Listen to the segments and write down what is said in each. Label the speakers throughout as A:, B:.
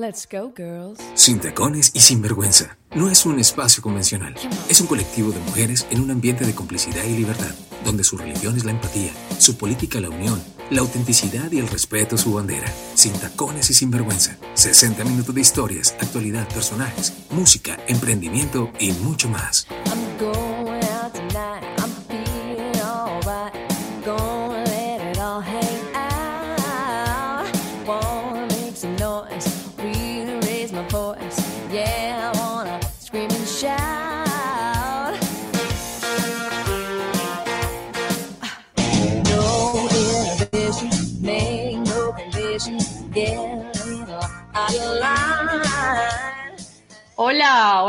A: Let's go, girls.
B: Sin tacones y sin vergüenza. No es un espacio convencional. Es un colectivo de mujeres en un ambiente de complicidad y libertad, donde su religión es la empatía, su política la unión, la autenticidad y el respeto su bandera. Sin tacones y sin vergüenza. 60 minutos de historias, actualidad, personajes, música, emprendimiento y mucho más.
A: I'm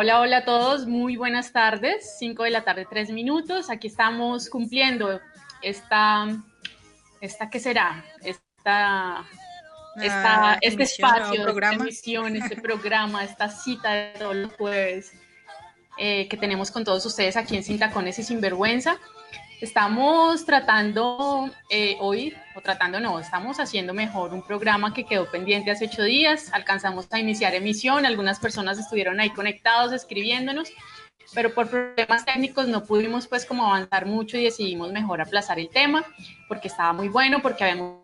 C: Hola, hola, a todos, muy buenas tardes, 5 de la tarde, 3 minutos, aquí estamos cumpliendo esta, esta ¿qué será? Esta, esta,
D: Ah,
C: este espacio, esta emisión, este programa, esta cita de todos los jueves eh, que tenemos con todos ustedes aquí en Sin Tacones y Sinvergüenza. Estamos tratando eh, hoy, o tratando no, estamos haciendo mejor un programa que quedó pendiente hace ocho días. Alcanzamos a iniciar emisión, algunas personas estuvieron ahí conectados, escribiéndonos, pero por problemas técnicos no pudimos pues como avanzar mucho y decidimos mejor aplazar el tema porque estaba muy bueno, porque habíamos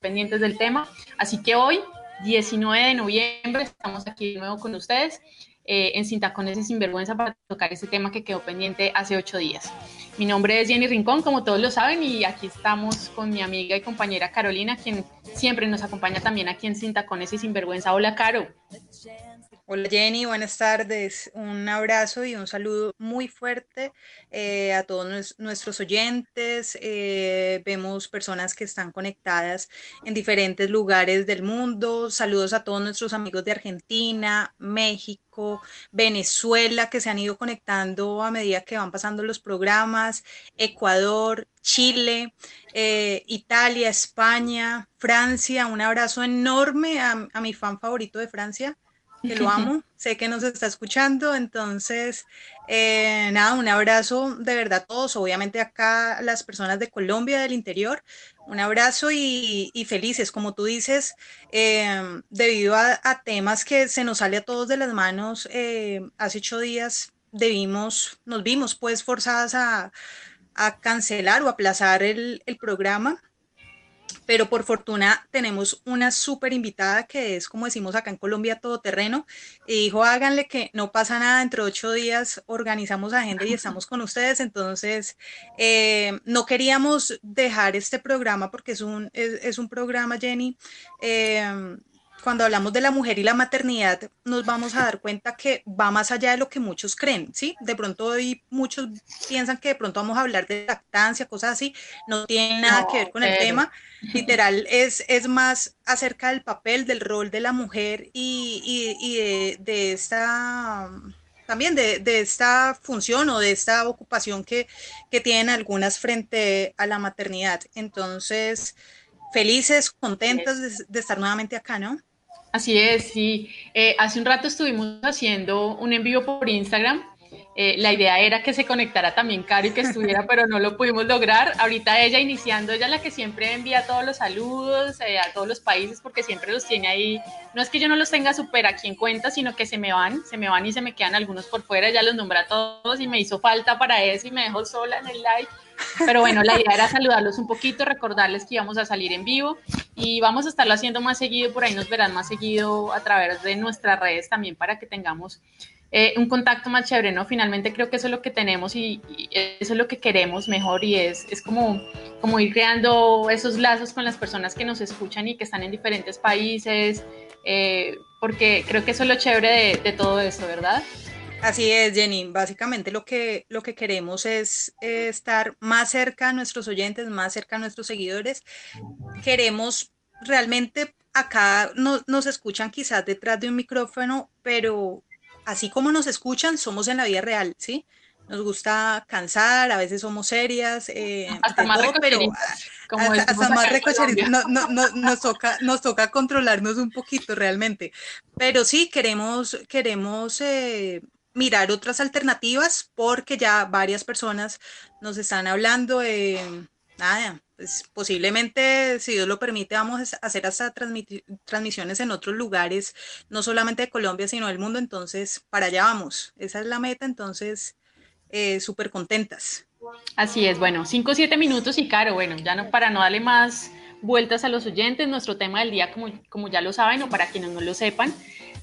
C: pendientes del tema. Así que hoy, 19 de noviembre, estamos aquí de nuevo con ustedes eh, en Sin Tacones y Sinvergüenza para tocar ese tema que quedó pendiente hace ocho días. Mi nombre es Jenny Rincón, como todos lo saben, y aquí estamos con mi amiga y compañera Carolina, quien siempre nos acompaña también aquí en Sin Tacones y Sinvergüenza. Hola, Caro.
D: Hola Jenny, buenas tardes. Un abrazo y un saludo muy fuerte eh, a todos nues- nuestros oyentes. Eh, vemos personas que están conectadas en diferentes lugares del mundo. Saludos a todos nuestros amigos de Argentina, México, Venezuela, que se han ido conectando a medida que van pasando los programas, Ecuador, Chile, eh, Italia, España, Francia. Un abrazo enorme a mi fan favorito de Francia que lo amo, sé que nos está escuchando, entonces, eh, nada, un abrazo de verdad a todos, obviamente acá las personas de Colombia, del interior, un abrazo y, y felices, como tú dices, eh, debido a, a temas que se nos sale a todos de las manos, eh, hace ocho días debimos, nos vimos pues forzadas a, a cancelar o aplazar el, el programa pero por fortuna tenemos una súper invitada que es, como decimos acá en Colombia, todoterreno, y dijo, háganle que no pasa nada, entre ocho días organizamos agenda y estamos con ustedes, entonces eh, no queríamos dejar este programa porque es un, es, es un programa, Jenny, eh, cuando hablamos de la mujer y la maternidad, nos vamos a dar cuenta que va más allá de lo que muchos creen, ¿sí? De pronto hoy muchos piensan que de pronto vamos a hablar de lactancia, cosas así, no tiene nada
C: No,
D: que ver con el tema, literal es, es más acerca del papel, del rol de la mujer y, y- y de, de esta también de, de esta función o de esta ocupación que, que tienen algunas frente a la maternidad. Entonces, felices, contentas de, de estar nuevamente acá, ¿no?
C: Así es, sí. Eh, hace un rato estuvimos haciendo un envío por Instagram. Eh, la idea era que se conectara también Caro y que estuviera, pero no lo pudimos lograr. Ahorita ella iniciando, ella es la que siempre envía todos los saludos eh, a todos los países porque siempre los tiene ahí. No es que yo no los tenga súper aquí en cuenta, sino que se me van, se me van y se me quedan algunos por fuera. Ya los nombra a todos y me hizo falta para eso y me dejó sola en el live. Pero bueno, la idea era saludarlos un poquito, recordarles que íbamos a salir en vivo y vamos a estarlo haciendo más seguido, por ahí nos verán más seguido a través de nuestras redes también para que tengamos eh, un contacto más chévere, ¿no? Finalmente creo que eso es lo que tenemos y, y eso es lo que queremos mejor y es, es como, como ir creando esos lazos con las personas que nos escuchan y que están en diferentes países, eh, porque creo que eso es lo chévere de, de todo esto, ¿verdad?
D: Así es, Jenny. Básicamente lo que, lo que queremos es eh, estar más cerca a nuestros oyentes, más cerca a nuestros seguidores. Queremos realmente acá no, nos escuchan quizás detrás de un micrófono, pero así como nos escuchan, somos en la vida real, ¿sí? Nos gusta cansar, a veces somos serias, eh,
C: Hasta más
D: todo, pero
C: como
D: hasta, hasta más. No, no, no, nos, toca, nos toca controlarnos un poquito realmente. Pero sí, queremos, queremos eh, mirar otras alternativas porque ya varias personas nos están hablando. eh, nada, pues posiblemente, si Dios lo permite, vamos a hacer hasta transmisiones en otros lugares, no solamente de Colombia, sino del mundo. Entonces, para allá vamos. Esa es la meta. Entonces, eh, súper contentas.
C: Así es. Bueno, cinco o siete minutos y claro, bueno, ya no para no darle más vueltas a los oyentes, nuestro tema del día, como, como ya lo saben o para quienes no lo sepan,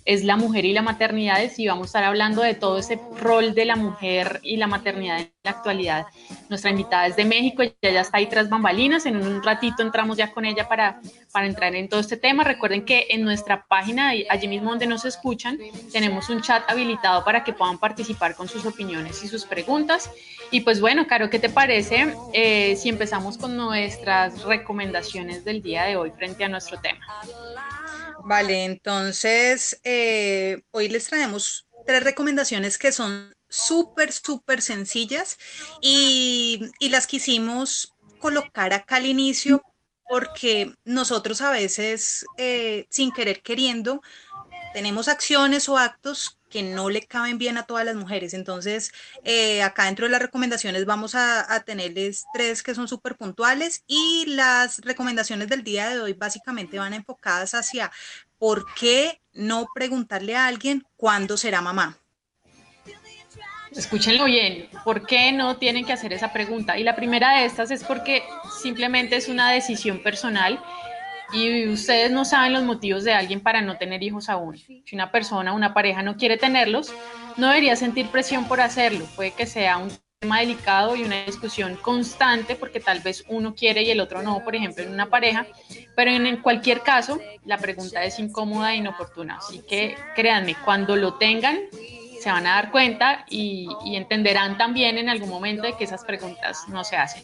C: es la mujer y la maternidad y vamos a estar hablando de todo ese rol de la mujer y la maternidad en la actualidad. Nuestra invitada es de México, ella ya está ahí tras bambalinas, en un ratito entramos ya con ella para, para entrar en todo este tema. Recuerden que en nuestra página, allí mismo donde nos escuchan, tenemos un chat habilitado para que puedan participar con sus opiniones y sus preguntas. Y pues bueno, Caro, ¿qué te parece eh, si empezamos con nuestras recomendaciones del día de hoy frente a nuestro tema?
D: Vale, entonces eh, hoy les traemos tres recomendaciones que son súper, súper sencillas y, las quisimos colocar acá al inicio porque nosotros a veces, eh, sin querer queriendo, tenemos acciones o actos que no le caben bien a todas las mujeres. Entonces, eh, acá dentro de las recomendaciones vamos a, a tenerles tres que son súper puntuales y las recomendaciones del día de hoy básicamente van enfocadas hacia por qué no preguntarle a alguien cuándo será mamá.
C: Escúchenlo bien, ¿por qué no tienen que hacer esa pregunta? Y la primera de estas es porque simplemente es una decisión personal y ustedes no saben los motivos de alguien para no tener hijos aún. Si una persona, una pareja no quiere tenerlos, no debería sentir presión por hacerlo. Puede que sea un tema delicado y una discusión constante porque tal vez uno quiere y el otro no, por ejemplo, en una pareja, pero en cualquier caso, la pregunta es incómoda e inoportuna. Así que créanme, cuando lo tengan, se van a dar cuenta y, y entenderán también en algún momento de que esas preguntas no se hacen.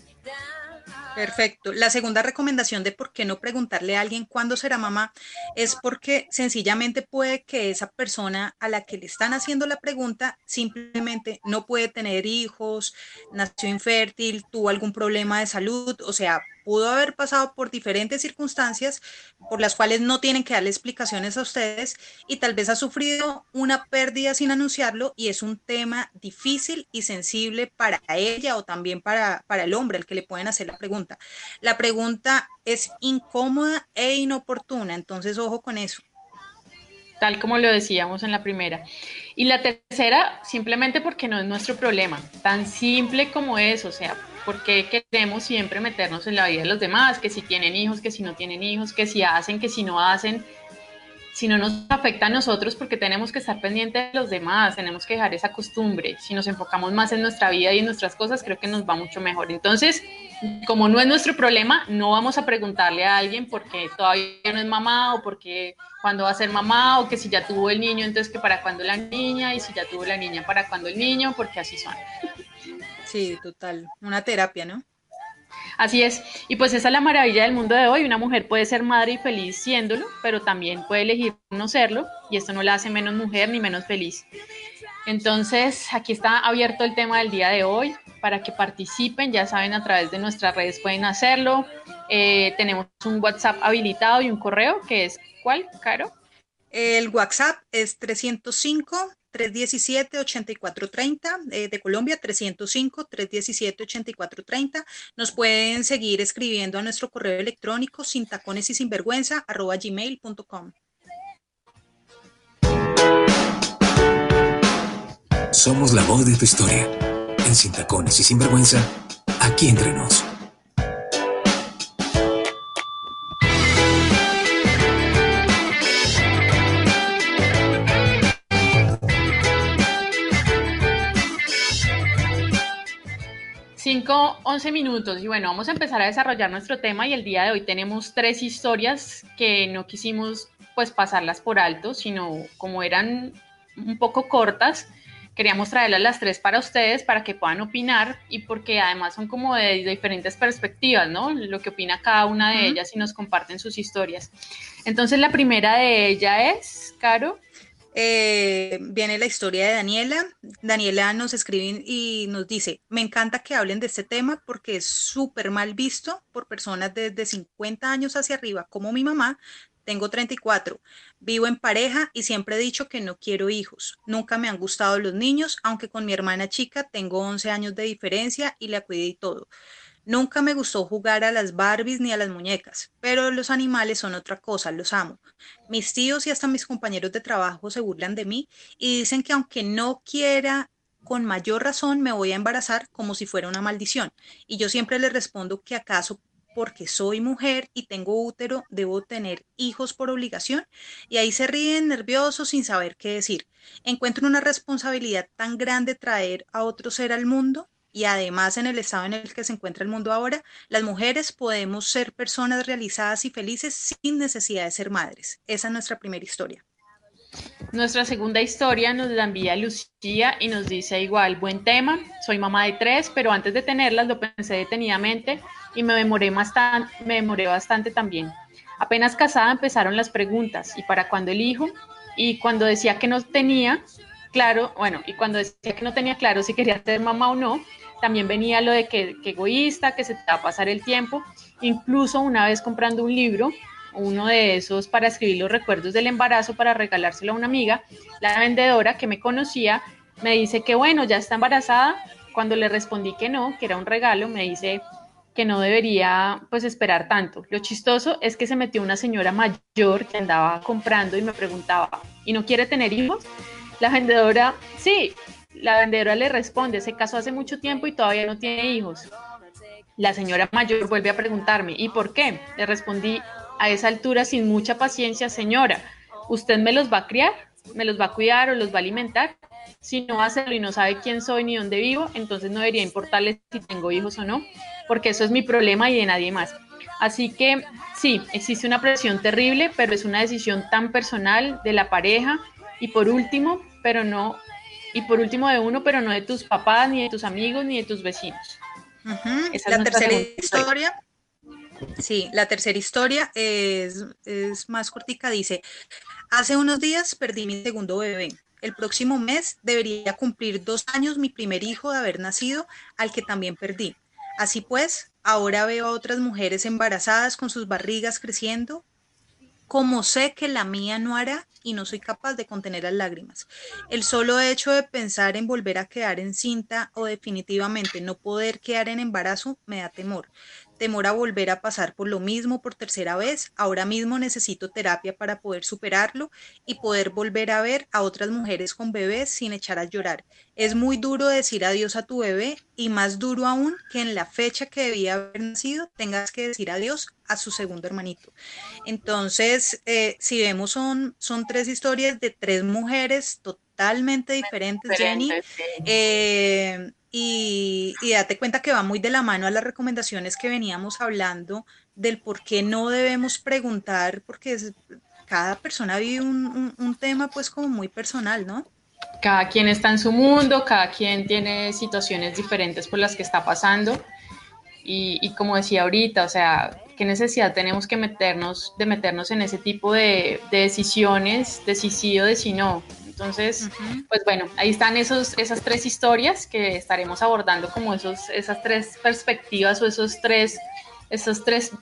D: Perfecto. La segunda recomendación de por qué no preguntarle a alguien cuándo será mamá es porque sencillamente puede que esa persona a la que le están haciendo la pregunta simplemente no puede tener hijos, nació infértil, tuvo algún problema de salud, o sea, pudo haber pasado por diferentes circunstancias por las cuales no tienen que darle explicaciones a ustedes y tal vez ha sufrido una pérdida sin anunciarlo y es un tema difícil y sensible para ella o también para, para el hombre al que le pueden hacer la pregunta. La pregunta es incómoda e inoportuna, entonces ojo con eso
C: tal como lo decíamos en la primera. Y la tercera, simplemente porque no es nuestro problema, tan simple como es, o sea, porque queremos siempre meternos en la vida de los demás, que si tienen hijos, que si no tienen hijos, que si hacen, que si no hacen, si no nos afecta a nosotros porque tenemos que estar pendientes de los demás, tenemos que dejar esa costumbre. Si nos enfocamos más en nuestra vida y en nuestras cosas, creo que nos va mucho mejor. Entonces, como no es nuestro problema, no vamos a preguntarle a alguien porque todavía no es mamá o porque cuando va a ser mamá o que si ya tuvo el niño, entonces que para cuando la niña y si ya tuvo la niña, para cuando el niño, porque así son.
D: Sí, total. Una terapia, ¿no?
C: Así es. Y pues esa es la maravilla del mundo de hoy. Una mujer puede ser madre y feliz siéndolo, pero también puede elegir no serlo y esto no la hace menos mujer ni menos feliz. Entonces, aquí está abierto el tema del día de hoy para que participen. Ya saben, a través de nuestras redes pueden hacerlo. Eh, tenemos un WhatsApp habilitado y un correo que es ¿cuál, Caro?
D: El WhatsApp es 305 317-8430 eh, de Colombia, 305-317-8430. Nos pueden seguir escribiendo a nuestro correo electrónico sin tacones y sinvergüenza arroba gmail.com.
B: Somos la voz de tu historia. En Sin Tacones y Sinvergüenza, aquí entre nos.
C: Cinco, 11 minutos y bueno, vamos a empezar a desarrollar nuestro tema y el día de hoy tenemos tres historias que no quisimos pues pasarlas por alto, sino como eran un poco cortas, queríamos traerlas las tres para ustedes para que puedan opinar y porque además son como de, diferentes perspectivas, ¿no? Lo que opina cada una de ellas y nos comparten sus historias. Entonces la primera de ella es, Caro.
D: Eh, viene la historia de Daniela. Daniela nos escribe y nos dice, me encanta que hablen de este tema porque es súper mal visto por personas desde 50 años hacia arriba, como mi mamá. Tengo 34, vivo en pareja y siempre he dicho que no quiero hijos. Nunca me han gustado los niños, aunque con mi hermana chica tengo 11 años de diferencia y la cuidé y todo. Nunca me gustó jugar a las Barbies ni a las muñecas, pero los animales son otra cosa, los amo. Mis tíos y hasta mis compañeros de trabajo se burlan de mí y dicen que aunque no quiera con mayor razón me voy a embarazar como si fuera una maldición. Y yo siempre les respondo que acaso porque soy mujer y tengo útero, debo tener hijos por obligación. Y ahí se ríen nerviosos sin saber qué decir. Encuentro una responsabilidad tan grande traer a otro ser al mundo y además en el estado en el que se encuentra el mundo ahora, las mujeres podemos ser personas realizadas y felices sin necesidad de ser madres. Esa es nuestra primera historia.
C: Nuestra segunda historia nos la envía Lucía y nos dice igual, buen tema, soy mamá de tres, pero antes de tenerlas lo pensé detenidamente y me demoré, bastante, me demoré bastante también. Apenas casada empezaron las preguntas, ¿y para cuándo el hijo? Y cuando decía que no tenía claro, bueno, y cuando decía que no tenía claro si quería ser mamá o no, también venía lo de que, que egoísta, que se te va a pasar el tiempo. Incluso una vez comprando un libro, uno de esos para escribir los recuerdos del embarazo para regalárselo a una amiga, la vendedora que me conocía me dice que bueno, ya está embarazada. Cuando le respondí que no, que era un regalo, me dice que no debería pues esperar tanto. Lo chistoso es que se metió una señora mayor que andaba comprando y me preguntaba, ¿y no quiere tener hijos? La vendedora, sí, la vendedora le responde, se casó hace mucho tiempo y todavía no tiene hijos. La señora mayor vuelve a preguntarme, ¿y por qué? Le respondí, a esa altura sin mucha paciencia, señora, ¿usted me los va a criar? ¿Me los va a cuidar o los va a alimentar? Si no hacerlo y no sabe quién soy ni dónde vivo, entonces no debería importarle si tengo hijos o no, porque eso es mi problema y de nadie más. Así que sí, existe una presión terrible, pero es una decisión tan personal de la pareja. Y por último, pero no, y por último de uno, pero no de tus papás, ni de tus amigos, ni de tus vecinos.
D: la tercera historia Sí, la tercera historia es, más cortica. Dice, hace unos días perdí mi segundo bebé. El próximo mes debería cumplir dos años mi primer hijo de haber nacido, al que también perdí. Así pues, ahora veo a otras mujeres embarazadas con sus barrigas creciendo, como sé que la mía no hará y no soy capaz de contener las lágrimas. El solo hecho de pensar en volver a quedar encinta o definitivamente no poder quedar en embarazo me da temor temor a volver a pasar por lo mismo por tercera vez. Ahora mismo necesito terapia para poder superarlo y poder volver a ver a otras mujeres con bebés sin echar a llorar. Es muy duro decir adiós a tu bebé y más duro aún que en la fecha que debía haber nacido tengas que decir adiós a su segundo hermanito. Entonces, eh, si vemos, son, son tres historias de tres mujeres totalmente diferentes, Jenny. Eh, y, date cuenta que va muy de la mano a las recomendaciones que veníamos hablando del por qué no debemos preguntar, porque cada persona vive un, tema pues como muy personal, ¿no?
C: Cada quien está en su mundo, cada quien tiene situaciones diferentes por las que está pasando. Y, como decía ahorita, o sea, ¿qué necesidad tenemos que meternos, de meternos en ese tipo de, de decisiones, de si sí o de si no? Entonces, pues bueno, ahí están esos, esas tres historias que estaremos abordando como esos, esas tres perspectivas o esos tres, esos tres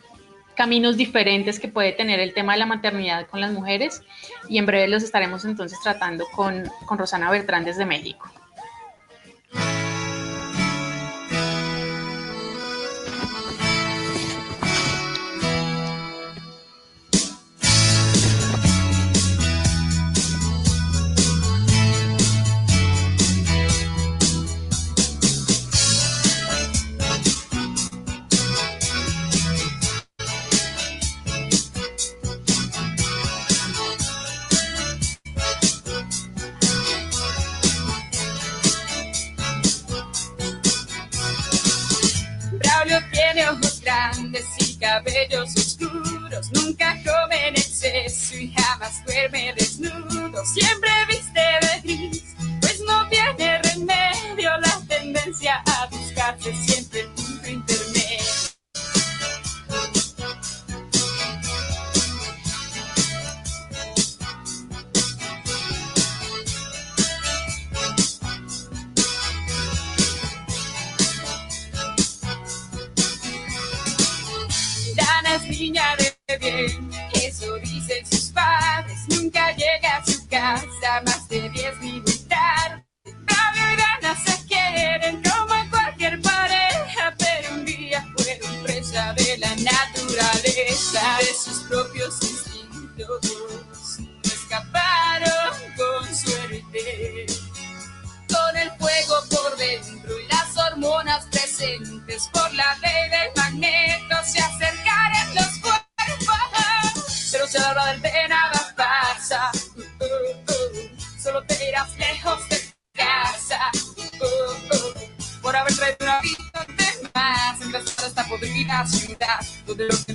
C: caminos diferentes que puede tener el tema de la maternidad con las mujeres y en breve los estaremos entonces tratando con, con Rosana Bertrán desde México.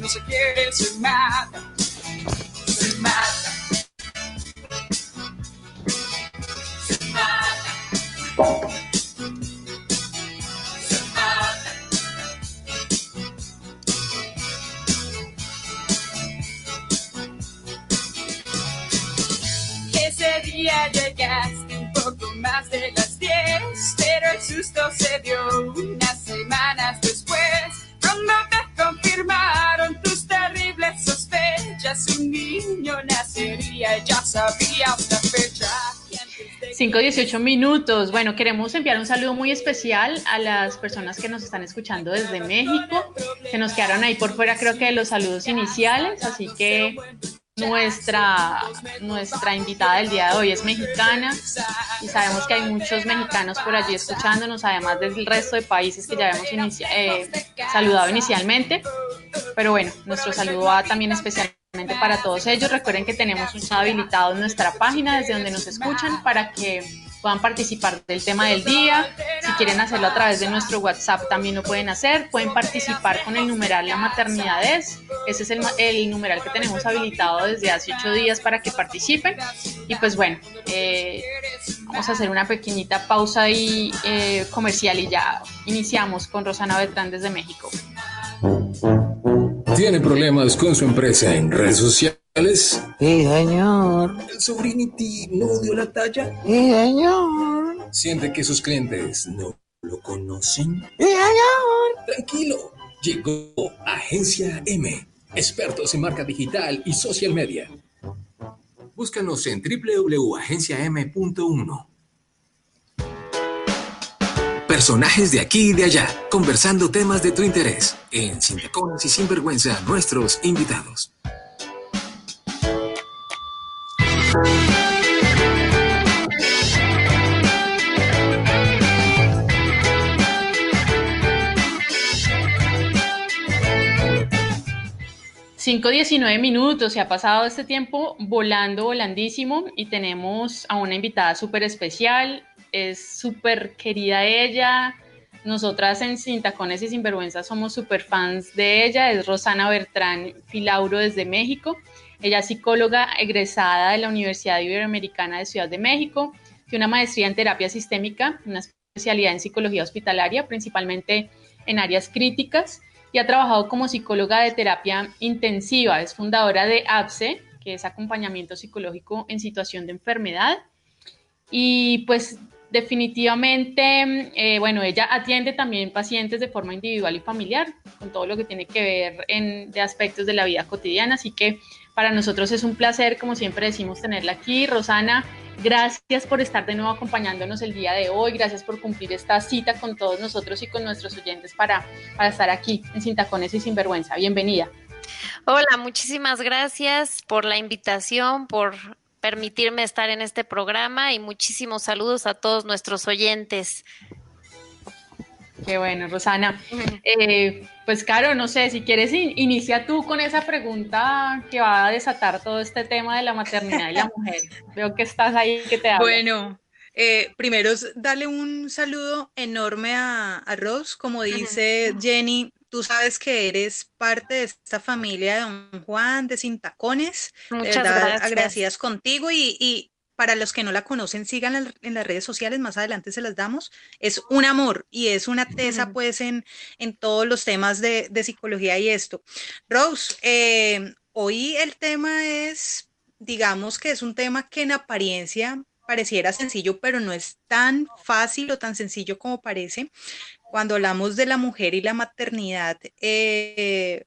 E: No se quiere se mata.
C: 5-18 minutos. Bueno, queremos enviar un saludo muy especial a las personas que nos están escuchando desde México. Se nos quedaron ahí por fuera, creo que los saludos iniciales, así que nuestra, nuestra invitada del día de hoy es mexicana y sabemos que hay muchos mexicanos por allí escuchándonos, además del resto de países que ya hemos inicia, eh, saludado inicialmente. Pero bueno, nuestro saludo va también especial para todos ellos. Recuerden que tenemos chat habilitado nuestra página desde donde nos escuchan para que puedan participar del tema del día. Si quieren hacerlo a través de nuestro WhatsApp también lo pueden hacer. Pueden participar con el numeral La Maternidad es. Ese es el, el numeral que tenemos habilitado desde hace ocho días para que participen. Y pues bueno, eh, vamos a hacer una pequeñita pausa y, eh, comercial y ya iniciamos con Rosana Beltrán desde México.
B: ¿Tiene problemas con su empresa en redes sociales?
F: Sí, señor.
B: ¿El Sobrinity no dio la talla?
F: Sí, señor.
B: ¿Siente que sus clientes no lo conocen?
F: Sí, señor.
B: Tranquilo, llegó Agencia M, expertos en marca digital y social media. Búscanos en www.agenciam.1. Personajes de aquí y de allá, conversando temas de tu interés. En Sin Tacones y Sinvergüenza, nuestros invitados.
C: Cinco 19 minutos, se ha pasado este tiempo volando, volandísimo y tenemos a una invitada súper especial, es súper querida ella, nosotras en Sin Tacones y Sinvergüenza somos súper fans de ella, es Rosana Bertrán Filauro desde México, ella es psicóloga egresada de la Universidad Iberoamericana de Ciudad de México, tiene una maestría en terapia sistémica, una especialidad en psicología hospitalaria, principalmente en áreas críticas y ha trabajado como psicóloga de terapia intensiva. Es fundadora de APSE, que es acompañamiento psicológico en situación de enfermedad. Y pues definitivamente, eh, bueno, ella atiende también pacientes de forma individual y familiar, con todo lo que tiene que ver en, de aspectos de la vida cotidiana. Así que para nosotros es un placer, como siempre decimos, tenerla aquí. Rosana, gracias por estar de nuevo acompañándonos el día de hoy. Gracias por cumplir esta cita con todos nosotros y con nuestros oyentes para, para estar aquí en Sin Tacones y Sinvergüenza. Bienvenida.
G: Hola, muchísimas gracias por la invitación, por permitirme estar en este programa y muchísimos saludos a todos nuestros oyentes.
C: Qué bueno, Rosana. Eh, pues, Caro, no sé, si quieres, in- inicia tú con esa pregunta que va a desatar todo este tema de la maternidad y la mujer. Veo que estás ahí, que te hablo.
D: Bueno, eh, primero es darle un saludo enorme a, a Ros. Como dice Jenny, tú sabes que eres parte de esta familia de Don Juan, de Sin Tacones. De
G: Muchas
D: verdad,
G: gracias.
D: agradecidas contigo y, y para los que no la conocen, sigan en, las redes sociales, más adelante se las damos. Es un amor y es una tesa pues en, en todos los temas de, de psicología y esto. Rose, eh, hoy el tema es, digamos que es un tema que en apariencia pareciera sencillo, pero no es tan fácil o tan sencillo como parece. Cuando hablamos de la mujer y la maternidad, eh,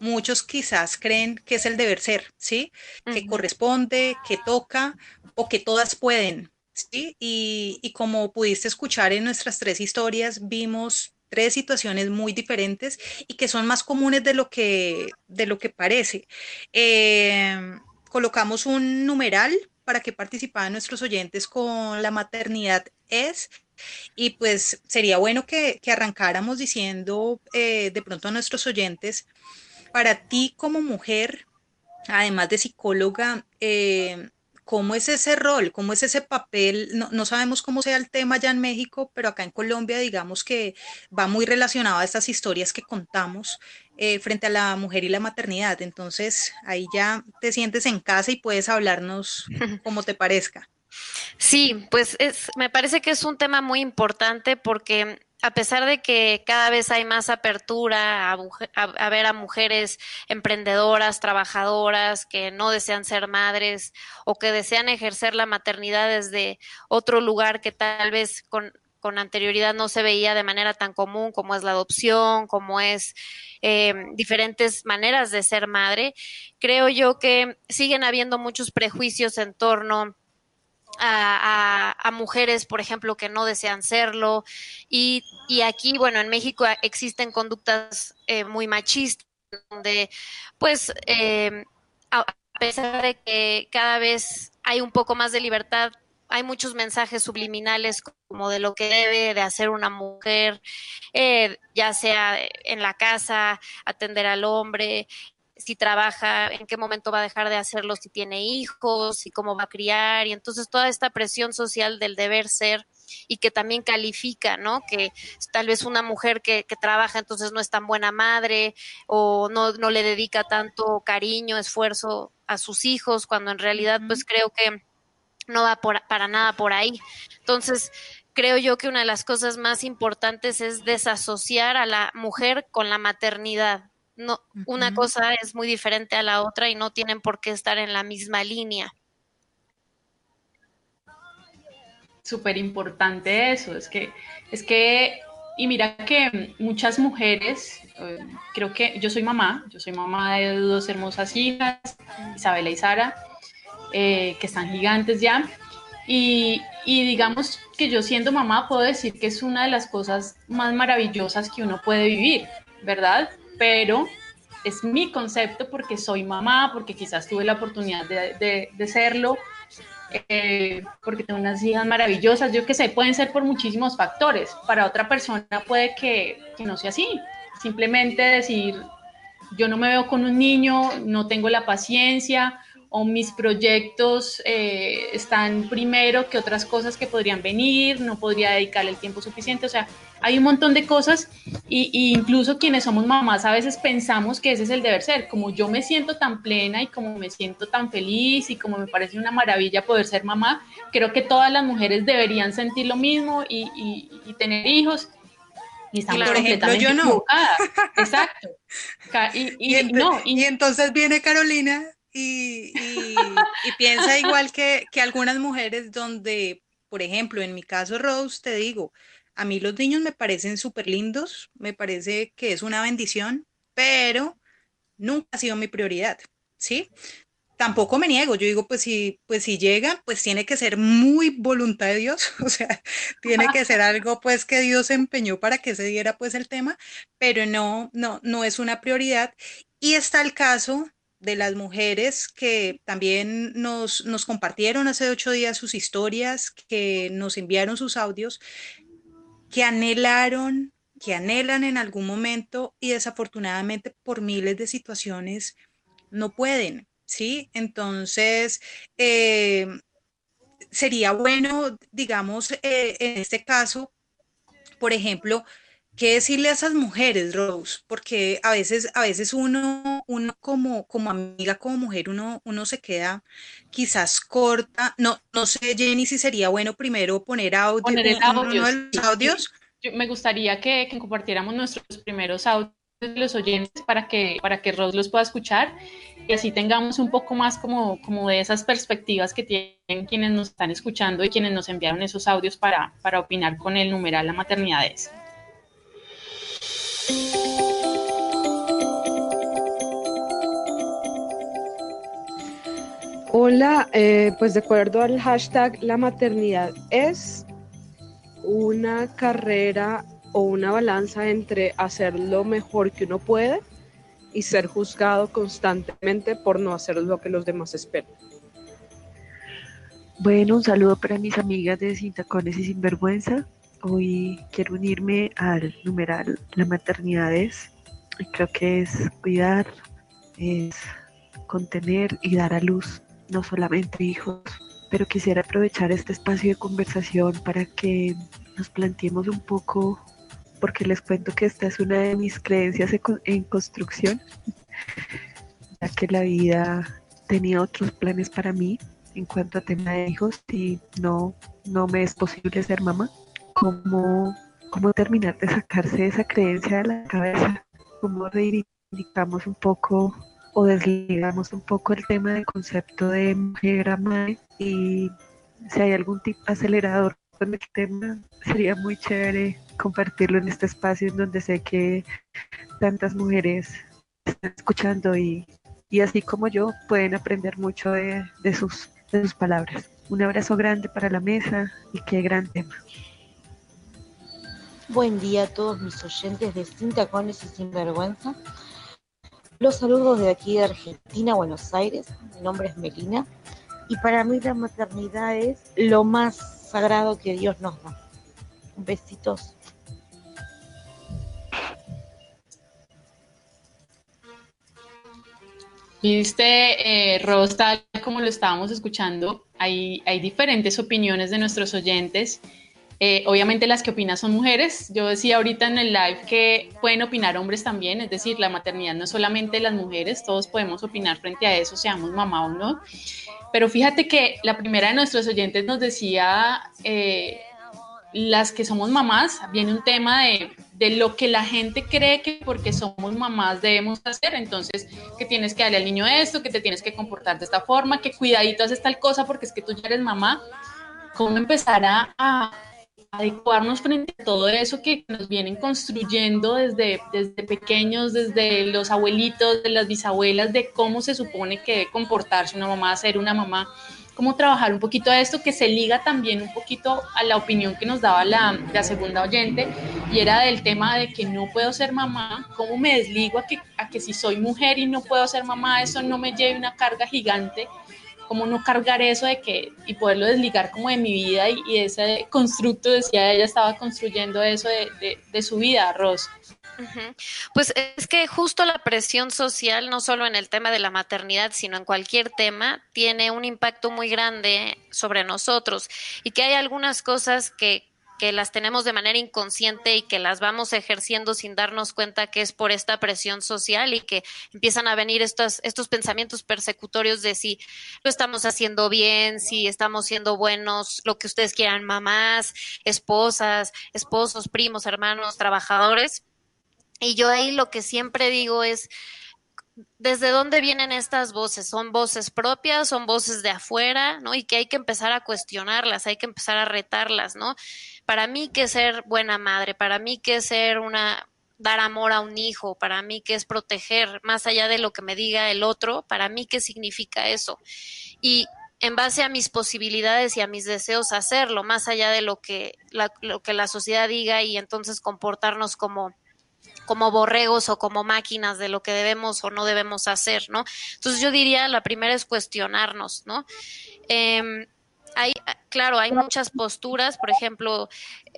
D: muchos quizás creen que es el deber ser, ¿sí? Que corresponde, que toca o que todas pueden, ¿sí? Y, y como pudiste escuchar en nuestras tres historias, vimos tres situaciones muy diferentes y que son más comunes de lo que, de lo que parece. Eh, colocamos un numeral para que participaran nuestros oyentes con la maternidad es. Y pues sería bueno que, arrancáramos diciendo eh, de pronto a nuestros oyentes, para ti como mujer, además de psicóloga, eh, ¿Cómo es ese rol? ¿Cómo es ese papel? No, sabemos cómo sea el tema ya en México, pero acá en Colombia digamos que va muy relacionado a estas historias que contamos eh, frente a la mujer y la maternidad. Entonces ahí ya te sientes en casa y puedes hablarnos como te parezca.
G: Sí, pues es, me parece que es un tema muy importante porque a pesar de que cada vez hay más apertura a, ver a mujeres emprendedoras, trabajadoras, que no desean ser madres o que desean ejercer la maternidad desde otro lugar que tal vez con, anterioridad no se veía de manera tan común como es la adopción, como es eh, diferentes maneras de ser madre, creo yo que siguen habiendo muchos prejuicios en torno a, mujeres, por ejemplo, que no desean serlo. Y, aquí, bueno, en México existen conductas eh, muy machistas, donde, pues, eh, a pesar de que cada vez hay un poco más de libertad, hay muchos mensajes subliminales como de lo que debe de hacer una mujer, eh, ya sea en la casa, atender al hombre, si trabaja, en qué momento va a dejar de hacerlo, si tiene hijos, y cómo va a criar, y entonces toda esta presión social del deber ser y que también califica, ¿no? Que tal vez una mujer que, que trabaja entonces no es tan buena madre o no, no le dedica tanto cariño, esfuerzo a sus hijos, cuando en realidad pues creo que no va por, para nada por ahí. Entonces, creo yo que una de las cosas más importantes es desasociar a la mujer con la maternidad, no, una cosa es muy diferente a la otra y no tienen por qué estar en la misma línea.
C: Súper importante eso, es que, es que, y mira que muchas mujeres, eh, creo que yo soy mamá, yo soy mamá de dos hermosas hijas, Isabela y Sara, eh, que están gigantes ya, y, y, digamos que yo siendo mamá puedo decir que es una de las cosas más maravillosas que uno puede vivir, ¿verdad? Pero es mi concepto porque soy mamá, porque quizás tuve la oportunidad de, de, serlo, eh, porque tengo unas hijas maravillosas, yo que sé, pueden ser por muchísimos factores. Para otra persona puede que, que no sea así. Simplemente decir, yo no me veo con un niño, no tengo la paciencia, o mis proyectos eh, están primero que otras cosas que podrían venir, no podría dedicarle el tiempo suficiente, o sea, hay un montón de cosas y, incluso quienes somos mamás a veces pensamos que ese es el deber ser, como yo me siento tan plena y como me siento tan feliz y como me parece una maravilla poder ser mamá, creo que todas las mujeres deberían sentir lo mismo y, tener hijos.
D: Y estamos por ejemplo, yo no.
C: Exacto.
D: Y, no, y entonces viene Carolina y, piensa igual que, algunas mujeres donde, por ejemplo, en mi caso, Rose, te digo, a mí los niños me parecen súper lindos, me parece que es una bendición, pero nunca ha sido mi prioridad, ¿sí? Tampoco me niego, yo digo, pues si, pues si llega, pues tiene que ser muy voluntad de Dios, o sea, tiene que ser algo pues que Dios empeñó para que se diera pues el tema, pero no, no, no es una prioridad. Y está el caso de las mujeres que también nos, nos compartieron hace ocho días sus historias, que nos enviaron sus audios, que anhelaron, que anhelan en algún momento y desafortunadamente por miles de situaciones no pueden, ¿sí? Entonces, eh, sería bueno, digamos, eh, en este caso, por ejemplo, ¿Qué decirle a esas mujeres, Rose? Porque a veces, a veces uno, uno como, como amiga, como mujer, uno, uno se queda quizás corta. No, no sé, Jenny, si sería bueno primero poner audio,
C: poner audios. me gustaría que, compartiéramos nuestros primeros audios de los oyentes para que, para que Rose los pueda escuchar y así tengamos un poco más como, como de esas perspectivas que tienen quienes nos están escuchando y quienes nos enviaron esos audios para, para opinar con el numeral La Maternidad es.
H: Hola, eh, pues de acuerdo al hashtag, la maternidad es una carrera o una balanza entre hacer lo mejor que uno puede y ser juzgado constantemente por no hacer lo que los demás esperan.
I: Bueno, un saludo para mis amigas de Sin Tacones y Sinvergüenza. Hoy quiero unirme al numeral La maternidad es. Creo que es cuidar, es contener y dar a luz no solamente hijos, pero quisiera aprovechar este espacio de conversación para que nos planteemos un poco, porque les cuento que esta es una de mis creencias en construcción, ya que la vida tenía otros planes para mí en cuanto a tema de hijos y no, no me es posible ser mamá. ¿Cómo, cómo terminar de sacarse esa creencia de la cabeza? ¿Cómo reivindicamos un poco o desligamos un poco el tema del concepto de mujer madre y si hay algún tipo acelerador con el tema, sería muy chévere compartirlo en este espacio en donde sé que tantas mujeres están escuchando y, y así como yo pueden aprender mucho de, de sus de sus palabras. Un abrazo grande para la mesa y qué gran tema.
J: Buen día a todos mis oyentes de Sin Tacones y Sin Vergüenza. Los saludos de aquí de Argentina, Buenos Aires. Mi nombre es Melina. Y para mí la maternidad es lo más sagrado que Dios nos da. Besitos.
C: Viste, eh, Ros, tal como lo estábamos escuchando, hay, hay diferentes opiniones de nuestros oyentes. Eh, obviamente las que opinan son mujeres. Yo decía ahorita en el live que pueden opinar hombres también, es decir, la maternidad no es solamente las mujeres, todos podemos opinar frente a eso, seamos mamá o no. Pero fíjate que la primera de nuestros oyentes nos decía, eh, las que somos mamás, viene un tema de, de, lo que la gente cree que porque somos mamás debemos hacer, entonces que tienes que darle al niño esto, que te tienes que comportar de esta forma, que cuidadito haces tal cosa porque es que tú ya eres mamá. ¿Cómo empezar a, a adecuarnos frente a todo eso que nos vienen construyendo desde, desde pequeños, desde los abuelitos, de las bisabuelas, de cómo se supone que debe comportarse una mamá, ser una mamá? cómo trabajar un poquito a esto que se liga también un poquito a la opinión que nos daba la, segunda oyente y era del tema de que no puedo ser mamá, cómo me desligo que, a que si soy mujer y no puedo ser mamá, eso no me lleve una carga gigante, cómo no cargar eso de que y poderlo desligar como de mi vida y, ese constructo, decía ella, estaba construyendo eso de, de, su vida, Ros.
G: Pues es que justo la presión social, no solo en el tema de la maternidad, sino en cualquier tema, tiene un impacto muy grande sobre nosotros y que hay algunas cosas que, que las tenemos de manera inconsciente y que las vamos ejerciendo sin darnos cuenta que es por esta presión social y que empiezan a venir estos, estos pensamientos persecutorios de si lo estamos haciendo bien, si estamos siendo buenos, lo que ustedes quieran, mamás, esposas, esposos, primos, hermanos, trabajadores y yo ahí lo que siempre digo es, ¿desde dónde vienen estas voces? ¿Son voces propias? ¿Son voces de afuera? ¿No? Y que hay que empezar a cuestionarlas, hay que empezar a retarlas, ¿no? Para mí que ser buena madre, para mí que ser una dar amor a un hijo, para mí que es proteger más allá de lo que me diga el otro, para mí qué significa eso. Y en base a mis posibilidades y a mis deseos hacerlo, más allá de lo que la, lo que la sociedad diga y entonces comportarnos como como borregos o como máquinas de lo que debemos o no debemos hacer, ¿no? Entonces yo diría, la primera es cuestionarnos, ¿no? Eh, hay, claro, hay muchas posturas, por ejemplo,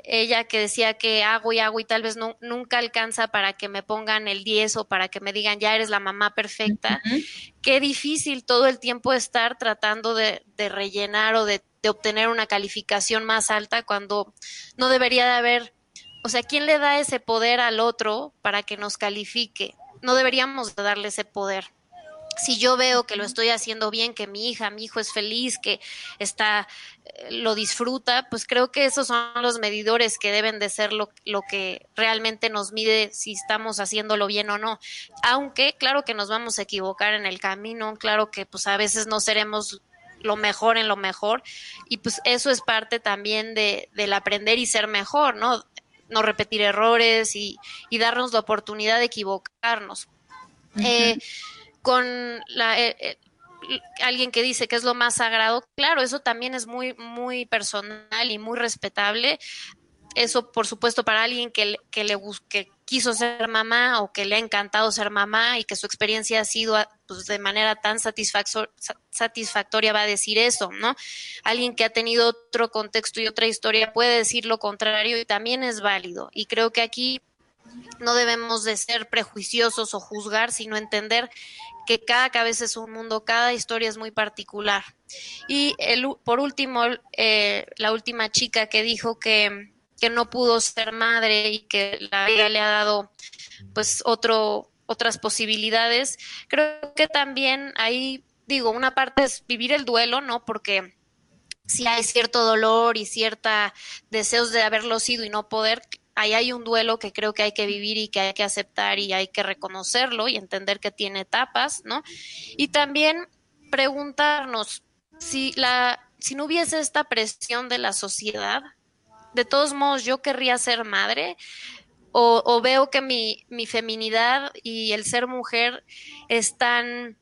G: ella que decía que hago y hago y tal vez no, nunca alcanza para que me pongan el 10 o para que me digan ya eres la mamá perfecta. Uh -huh. Qué difícil todo el tiempo estar tratando de, de rellenar o de, de obtener una calificación más alta cuando no debería de haber o sea, ¿quién le da ese poder al otro para que nos califique? No deberíamos darle ese poder. Si yo veo que lo estoy haciendo bien, que mi hija, mi hijo es feliz, que está, eh, lo disfruta, pues creo que esos son los medidores que deben de ser lo, lo que realmente nos mide si estamos haciéndolo bien o no. Aunque, claro que nos vamos a equivocar en el camino, claro que pues a veces no seremos lo mejor en lo mejor y pues eso es parte también de, del aprender y ser mejor, ¿no? no repetir errores y, y, darnos la oportunidad de equivocarnos. Uh -huh. eh, con la, eh, eh, alguien que dice que es lo más sagrado, claro, eso también es muy, muy personal y muy respetable. eso, por supuesto, para alguien que, que le que quiso ser mamá o que le ha encantado ser mamá y que su experiencia ha sido pues, de manera tan satisfactoria va a decir eso, ¿no? Alguien que ha tenido otro contexto y otra historia puede decir lo contrario y también es válido. Y creo que aquí no debemos de ser prejuiciosos o juzgar, sino entender que cada cabeza es un mundo, cada historia es muy particular. Y el, por último, eh, la última chica que dijo que, que no pudo ser madre y que la vida le ha dado pues otro, otras posibilidades, creo que también ahí, digo, una parte es vivir el duelo, ¿no? Porque si hay cierto dolor y cierta deseos de haberlo sido y no poder, ahí hay un duelo que creo que hay que vivir y que hay que aceptar y hay que reconocerlo y entender que tiene etapas, ¿no? Y también preguntarnos si la si no hubiese esta presión de la sociedad, de todos modos yo querría ser madre o, veo que mi, mi feminidad y el ser mujer están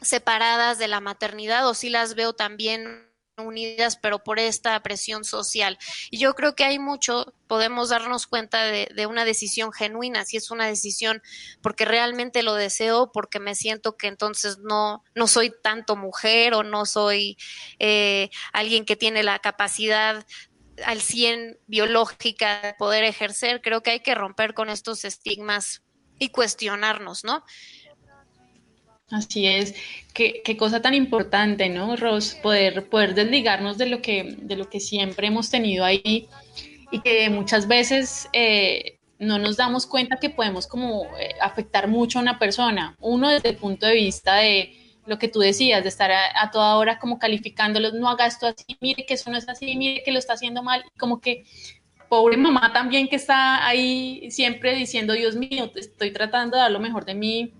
G: separadas de la maternidad o si las veo también unidas, pero por esta presión social. Y yo creo que hay mucho, podemos darnos cuenta de, de, una decisión genuina, si es una decisión porque realmente lo deseo, porque me siento que entonces no, no soy tanto mujer o no soy eh, alguien que tiene la capacidad al 100 biológica de poder ejercer, creo que hay que romper con estos estigmas y cuestionarnos, ¿no?
C: Así es, qué, qué, cosa tan importante, ¿no, Ros? Poder, poder desligarnos de lo, que, de lo que siempre hemos tenido ahí y que muchas veces eh, no nos damos cuenta que podemos como eh, afectar mucho a una persona. Uno desde el punto de vista de lo que tú decías, de estar a, toda hora como calificándolos, no haga esto así, mire que eso no es así, mire que lo está haciendo mal, como que pobre mamá también que está ahí siempre diciendo, Dios mío, estoy tratando de dar lo mejor de mí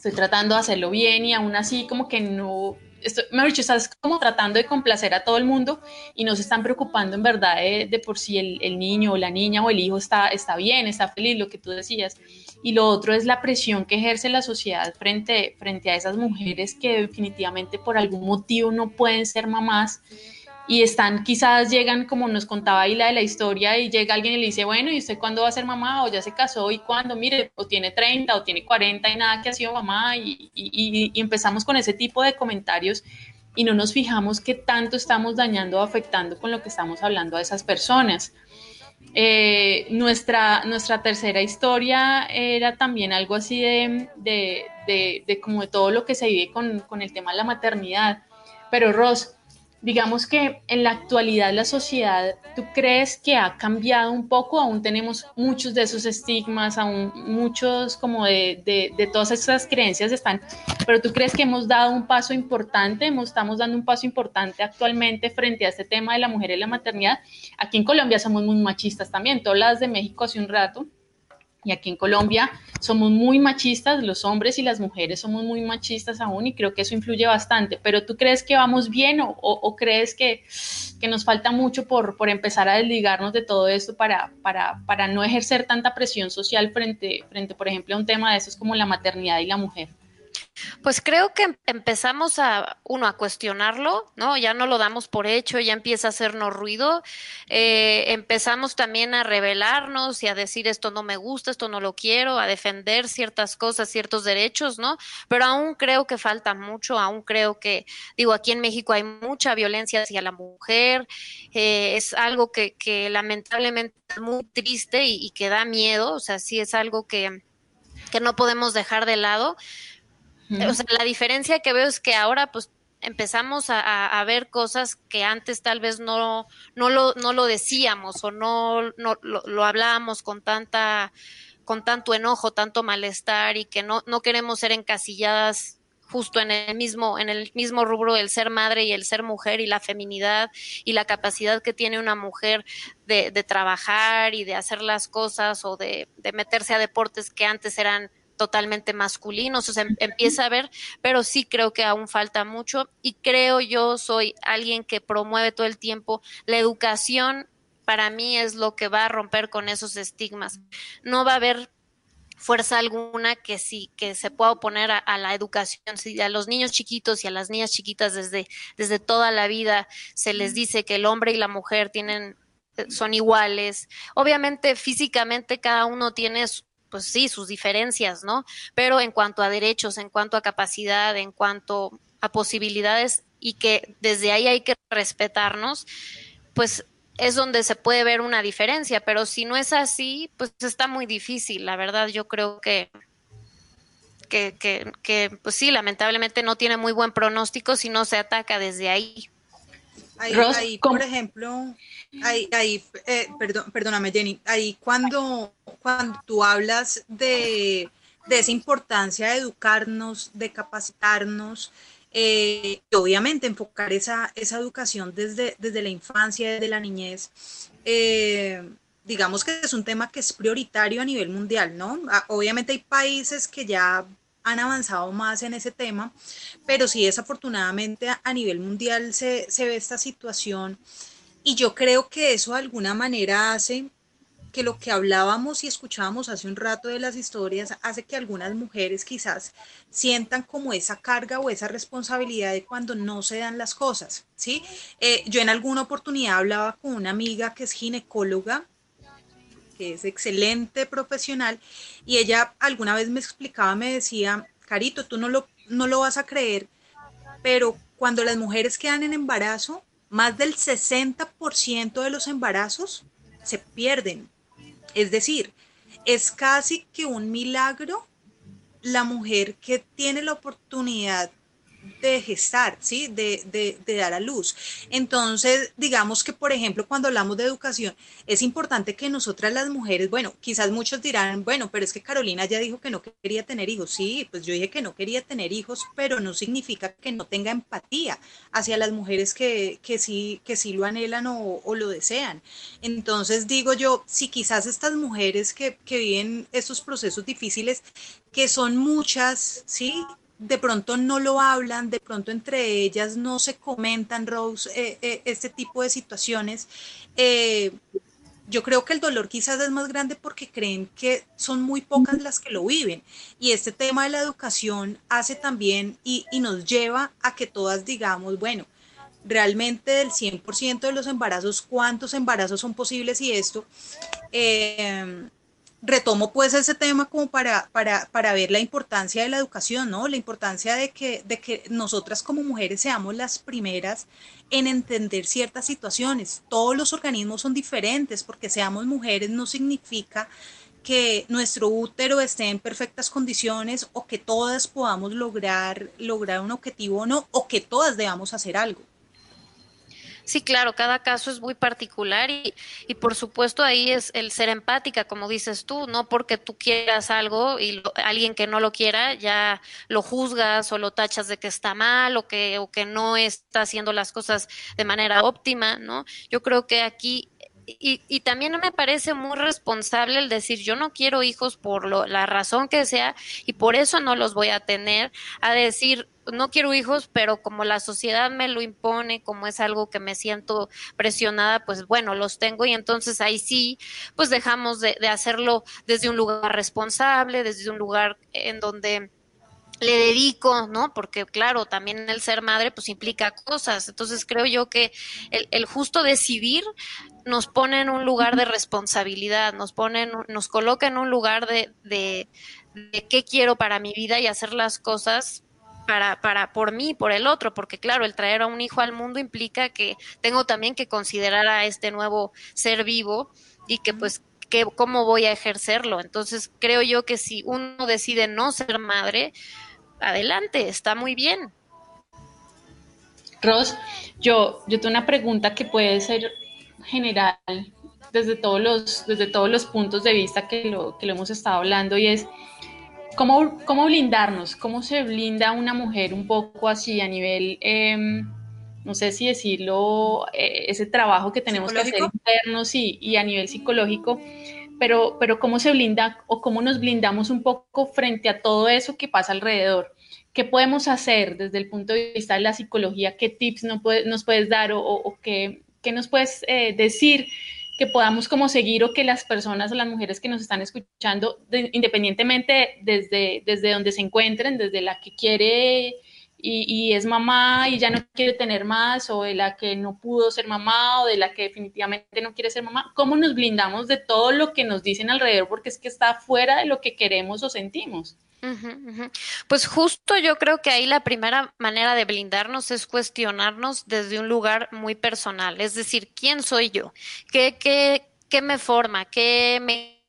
C: estoy tratando de hacerlo bien y aún así como que no, estoy, me dicho, estás como tratando de complacer a todo el mundo y no se están preocupando en verdad de, por si el, el, niño o la niña o el hijo está, está bien, está feliz, lo que tú decías. Y lo otro es la presión que ejerce la sociedad frente, frente a esas mujeres que definitivamente por algún motivo no pueden ser mamás y están, quizás llegan, como nos contaba ahí la de la historia, y llega alguien y le dice, bueno, ¿y usted cuándo va a ser mamá? O ya se casó, ¿y cuándo? Mire, o tiene 30 o tiene 40 y nada que ha sido mamá, y, empezamos con ese tipo de comentarios y no nos fijamos qué tanto estamos dañando o afectando con lo que estamos hablando a esas personas. Eh, nuestra, nuestra tercera historia era también algo así de, de, de, de, como de todo lo que se vive con, con el tema de la maternidad. Pero Ross, digamos que en la actualidad la sociedad, ¿tú crees que ha cambiado un poco? Aún tenemos muchos de esos estigmas, aún muchos como de, de, todas esas creencias están, pero ¿tú crees que hemos dado un paso importante? Estamos dando un paso importante actualmente frente a este tema de la mujer y la maternidad. Aquí en Colombia somos muy machistas también, todas las de México hace un rato y aquí en Colombia somos muy machistas, los hombres y las mujeres somos muy machistas aún y creo que eso influye bastante. Pero ¿tú crees que vamos bien o, o, o crees que, que, nos falta mucho por, por, empezar a desligarnos de todo esto para, para, para no ejercer tanta presión social frente, frente, por ejemplo, a un tema de esos como la maternidad y la mujer?
G: Pues creo que empezamos a, uno, a cuestionarlo, ¿no? Ya no lo damos por hecho, ya empieza a hacernos ruido. Eh, empezamos también a rebelarnos y a decir esto no me gusta, esto no lo quiero, a defender ciertas cosas, ciertos derechos, ¿no? Pero aún creo que falta mucho, aún creo que, digo, aquí en México hay mucha violencia hacia la mujer, eh, es algo que, que lamentablemente es muy triste y, y que da miedo, o sea, sí es algo que, que no podemos dejar de lado. O sea, la diferencia que veo es que ahora pues empezamos a, ver cosas que antes tal vez no, no, lo, no lo decíamos o no, no lo, hablábamos con tanta con tanto enojo, tanto malestar y que no, no queremos ser encasilladas justo en el mismo en el mismo rubro del ser madre y el ser mujer y la feminidad y la capacidad que tiene una mujer de, de trabajar y de hacer las cosas o de, de meterse a deportes que antes eran totalmente masculinos, o sea, em, empieza a ver, pero sí creo que aún falta mucho y creo yo soy alguien que promueve todo el tiempo la educación para mí es lo que va a romper con esos estigmas. No va a haber fuerza alguna que sí que se pueda oponer a, a, la educación si a los niños chiquitos y a las niñas chiquitas desde desde toda la vida se les dice que el hombre y la mujer tienen son iguales. Obviamente físicamente cada uno tiene pues sí, sus diferencias, ¿no? Pero en cuanto a derechos, en cuanto a capacidad, en cuanto a posibilidades y que desde ahí hay que respetarnos, pues es donde se puede ver una diferencia, pero si no es así, pues está muy difícil, la verdad yo creo que que, pues sí, lamentablemente no tiene muy buen pronóstico si no se ataca desde ahí.
D: Ahí, ahí, por ejemplo, ahí, ahí eh, perdón, perdóname Jenny, ahí cuando, cuando tú hablas de, de esa importancia de educarnos, de capacitarnos, eh, y obviamente enfocar esa, esa educación desde, desde la infancia, desde la niñez, eh, digamos que es un tema que es prioritario a nivel mundial, ¿no? Ah, obviamente hay países que ya han avanzado más en ese tema, pero sí desafortunadamente a, nivel mundial se, ve esta situación y yo creo que eso de alguna manera hace que lo que hablábamos y escuchábamos hace un rato de las historias hace que algunas mujeres quizás sientan como esa carga o esa responsabilidad de cuando no se dan las cosas, ¿sí? Eh, yo en alguna oportunidad hablaba con una amiga que es ginecóloga que es excelente profesional, y ella alguna vez me explicaba, me decía, Carito, tú no lo, no lo vas a creer, pero cuando las mujeres quedan en embarazo, más del 60% de los embarazos se pierden. Es decir, es casi que un milagro la mujer que tiene la oportunidad de gestar, ¿sí? De, de, de, dar a luz. Entonces, digamos que, por ejemplo, cuando hablamos de educación, es importante que nosotras las mujeres, bueno, quizás muchos dirán, bueno, pero es que Carolina ya dijo que no quería tener hijos. Sí, pues yo dije que no quería tener hijos, pero no significa que no tenga empatía hacia las mujeres que, que sí, que sí lo anhelan o, lo desean. Entonces, digo yo, si quizás estas mujeres que, que viven estos procesos difíciles, que son muchas, ¿sí? De pronto no lo hablan, de pronto entre ellas no se comentan, Rose, eh, eh, este tipo de situaciones. Eh, yo creo que el dolor quizás es más grande porque creen que son muy pocas las que lo viven. Y este tema de la educación hace también y, y nos lleva a que todas digamos, bueno, realmente del 100% de los embarazos, ¿cuántos embarazos son posibles y esto? Retomo pues ese tema como para, para, para, ver la importancia de la educación, ¿no? La importancia de que, de que nosotras como mujeres seamos las primeras en entender ciertas situaciones. Todos los organismos son diferentes, porque seamos mujeres no significa que nuestro útero esté en perfectas condiciones o que todas podamos lograr, lograr un objetivo o no, o que todas debamos hacer algo.
G: Sí, claro, cada caso es muy particular y, y por supuesto ahí es el ser empática, como dices tú, no porque tú quieras algo y alguien que no lo quiera ya lo juzgas o lo tachas de que está mal o que, o que no está haciendo las cosas de manera óptima, ¿no? Yo creo que aquí y, y, también me parece muy responsable el decir yo no quiero hijos por lo, la razón que sea y por eso no los voy a tener, a decir no quiero hijos, pero como la sociedad me lo impone, como es algo que me siento presionada, pues bueno, los tengo y entonces ahí sí, pues dejamos de, hacerlo desde un lugar responsable, desde un lugar en donde le dedico, ¿no? Porque claro, también el ser madre pues implica cosas. Entonces creo yo que el, el, justo decidir nos pone en un lugar de responsabilidad, nos pone, nos coloca en un lugar de, de, qué quiero para mi vida y hacer las cosas para, para, por mí, por el otro, porque claro, el traer a un hijo al mundo implica que tengo también que considerar a este nuevo ser vivo y que pues que, cómo voy a ejercerlo. Entonces creo yo que si uno decide no ser madre, adelante, está muy bien.
C: Ros, yo, yo tengo una pregunta que puede ser general desde todos los, desde todos los puntos de vista que lo, que lo hemos estado hablando y es, ¿Cómo, ¿Cómo blindarnos? ¿Cómo se blinda una mujer un poco así a nivel, eh, no sé si decirlo, eh, ese trabajo que tenemos que hacer internos y, y, a nivel psicológico, pero, pero cómo se blinda o cómo nos blindamos un poco frente a todo eso que pasa alrededor? ¿Qué podemos hacer desde el punto de vista de la psicología? ¿Qué tips no puede, nos puedes dar o, o, o qué, qué, nos puedes eh, decir que podamos como seguir o que las personas o las mujeres que nos están escuchando, de, independientemente desde, desde donde se encuentren, desde la que quiere y, es mamá y ya no quiere tener más, o de la que no pudo ser mamá, o de la que definitivamente no quiere ser mamá, ¿cómo nos blindamos de todo lo que nos dicen alrededor? Porque es que está fuera de lo que queremos o sentimos.
G: Pues justo yo creo que ahí la primera manera de blindarnos es cuestionarnos desde un lugar muy personal, es decir, ¿quién soy yo? ¿Qué, qué, qué me forma? ¿Qué me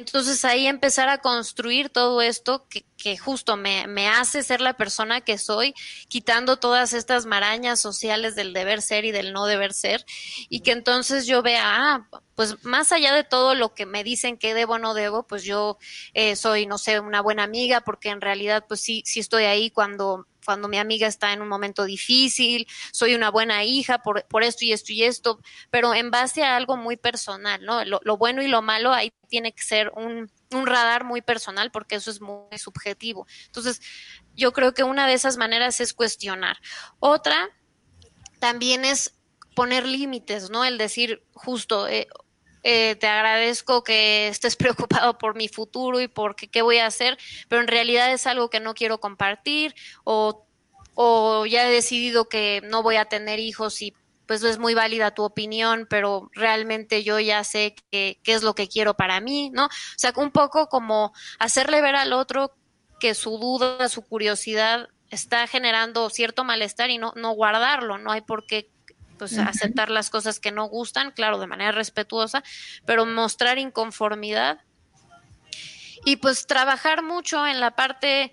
G: entonces ahí empezar a construir todo esto que, que justo me, me, hace ser la persona que soy, quitando todas estas marañas sociales del deber ser y del no deber ser, y que entonces yo vea, ah, pues más allá de todo lo que me dicen que debo o no debo, pues yo eh, soy, no sé, una buena amiga, porque en realidad pues sí, sí estoy ahí cuando cuando mi amiga está en un momento difícil, soy una buena hija por, por esto y esto y esto, pero en base a algo muy personal, ¿no? Lo, bueno y lo malo ahí tiene que ser un, un radar muy personal porque eso es muy subjetivo. Entonces, yo creo que una de esas maneras es cuestionar. Otra también es poner límites, ¿no? El decir justo, eh, eh, te agradezco que estés preocupado por mi futuro y por qué, voy a hacer, pero en realidad es algo que no quiero compartir o, o ya he decidido que no voy a tener hijos y pues es muy válida tu opinión, pero realmente yo ya sé qué es lo que quiero para mí, ¿no? O sea, un poco como hacerle ver al otro que su duda, su curiosidad está generando cierto malestar y no, no guardarlo, no hay por qué pues aceptar las cosas que no gustan, claro, de manera respetuosa, pero mostrar inconformidad. Y pues trabajar mucho en la parte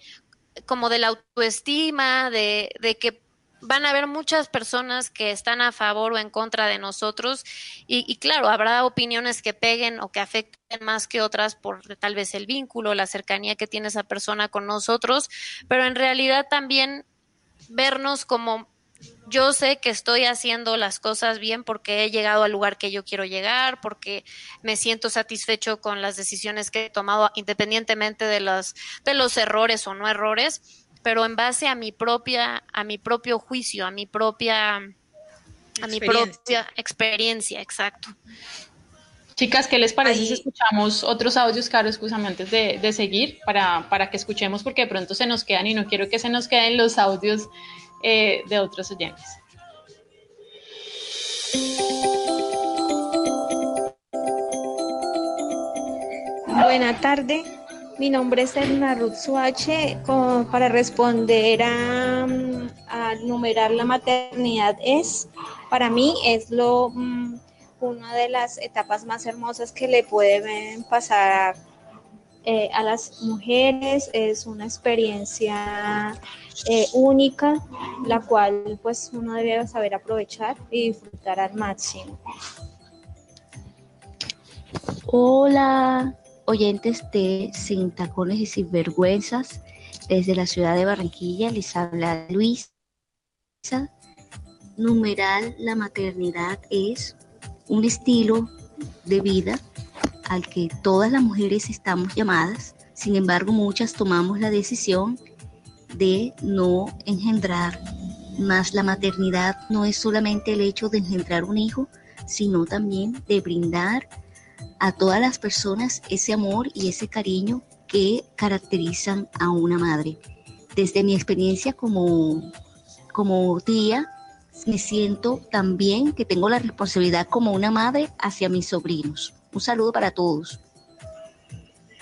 G: como de la autoestima, de, de que van a haber muchas personas que están a favor o en contra de nosotros. Y, y, claro, habrá opiniones que peguen o que afecten más que otras por tal vez el vínculo, la cercanía que tiene esa persona con nosotros, pero en realidad también vernos como yo sé que estoy haciendo las cosas bien porque he llegado al lugar que yo quiero llegar, porque me siento satisfecho con las decisiones que he tomado independientemente de los de los errores o no errores, pero en base a mi propia a mi propio juicio, a mi propia a mi propia experiencia, exacto.
C: Chicas, ¿qué les parece si escuchamos otros audios, Caro, escúchame antes de, de seguir, para, para que escuchemos, porque de pronto se nos quedan y no quiero que se nos queden los audios eh, de otros oyentes.
K: Buena tarde, mi nombre es Edna Ruth Suache. para responder a, a, numerar la maternidad es, para mí es lo mm, una de las etapas más hermosas que le pueden pasar eh, a las mujeres, es una experiencia eh, única, la cual pues uno debe saber aprovechar y disfrutar al máximo.
L: Hola, oyentes de Sin Tacones y Sin Vergüenzas, desde la ciudad de Barranquilla les habla Luisa. Numeral, la maternidad es un estilo de vida al que todas las mujeres estamos llamadas, sin embargo muchas tomamos la decisión de no engendrar. Más la maternidad no es solamente el hecho de engendrar un hijo, sino también de brindar a todas las personas ese amor y ese cariño que caracterizan a una madre. Desde mi experiencia como, como tía, me siento también que tengo la responsabilidad como una madre hacia mis sobrinos. Un saludo para todos.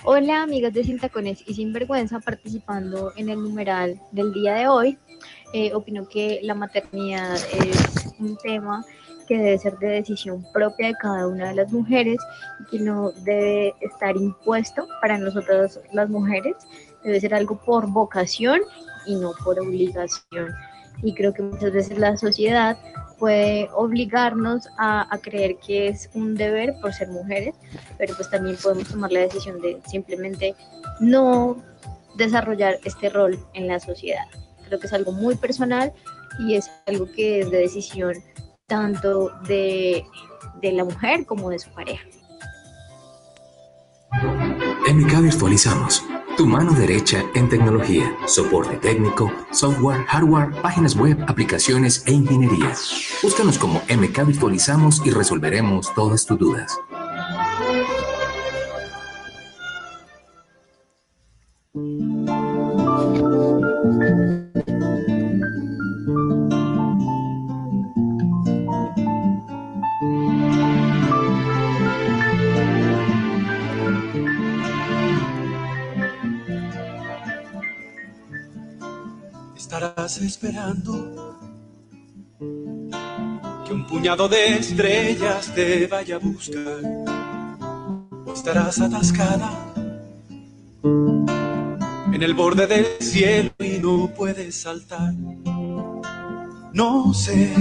K: Hola amigas de Sin Tacones y Sin Vergüenza participando en el numeral del día de hoy. Eh, opino que la maternidad es un tema que debe ser de decisión propia de cada una de las mujeres y que no debe estar impuesto para nosotras las mujeres. Debe ser algo por vocación y no por obligación. Y creo que muchas veces la sociedad puede obligarnos a, creer que es un deber por ser mujeres, pero pues también podemos tomar la decisión de simplemente no desarrollar este rol en la sociedad. Creo que es algo muy personal y es algo que es de decisión tanto de, de la mujer como de su pareja.
B: MK Virtualizamos tu mano derecha en tecnología, soporte técnico, software, hardware, páginas web, aplicaciones e ingeniería. Búscanos como MK Virtualizamos y resolveremos todas tus dudas.
M: Estarás esperando que un puñado de estrellas te vaya a buscar. O estarás atascada en el borde del cielo y no puedes saltar. No sé,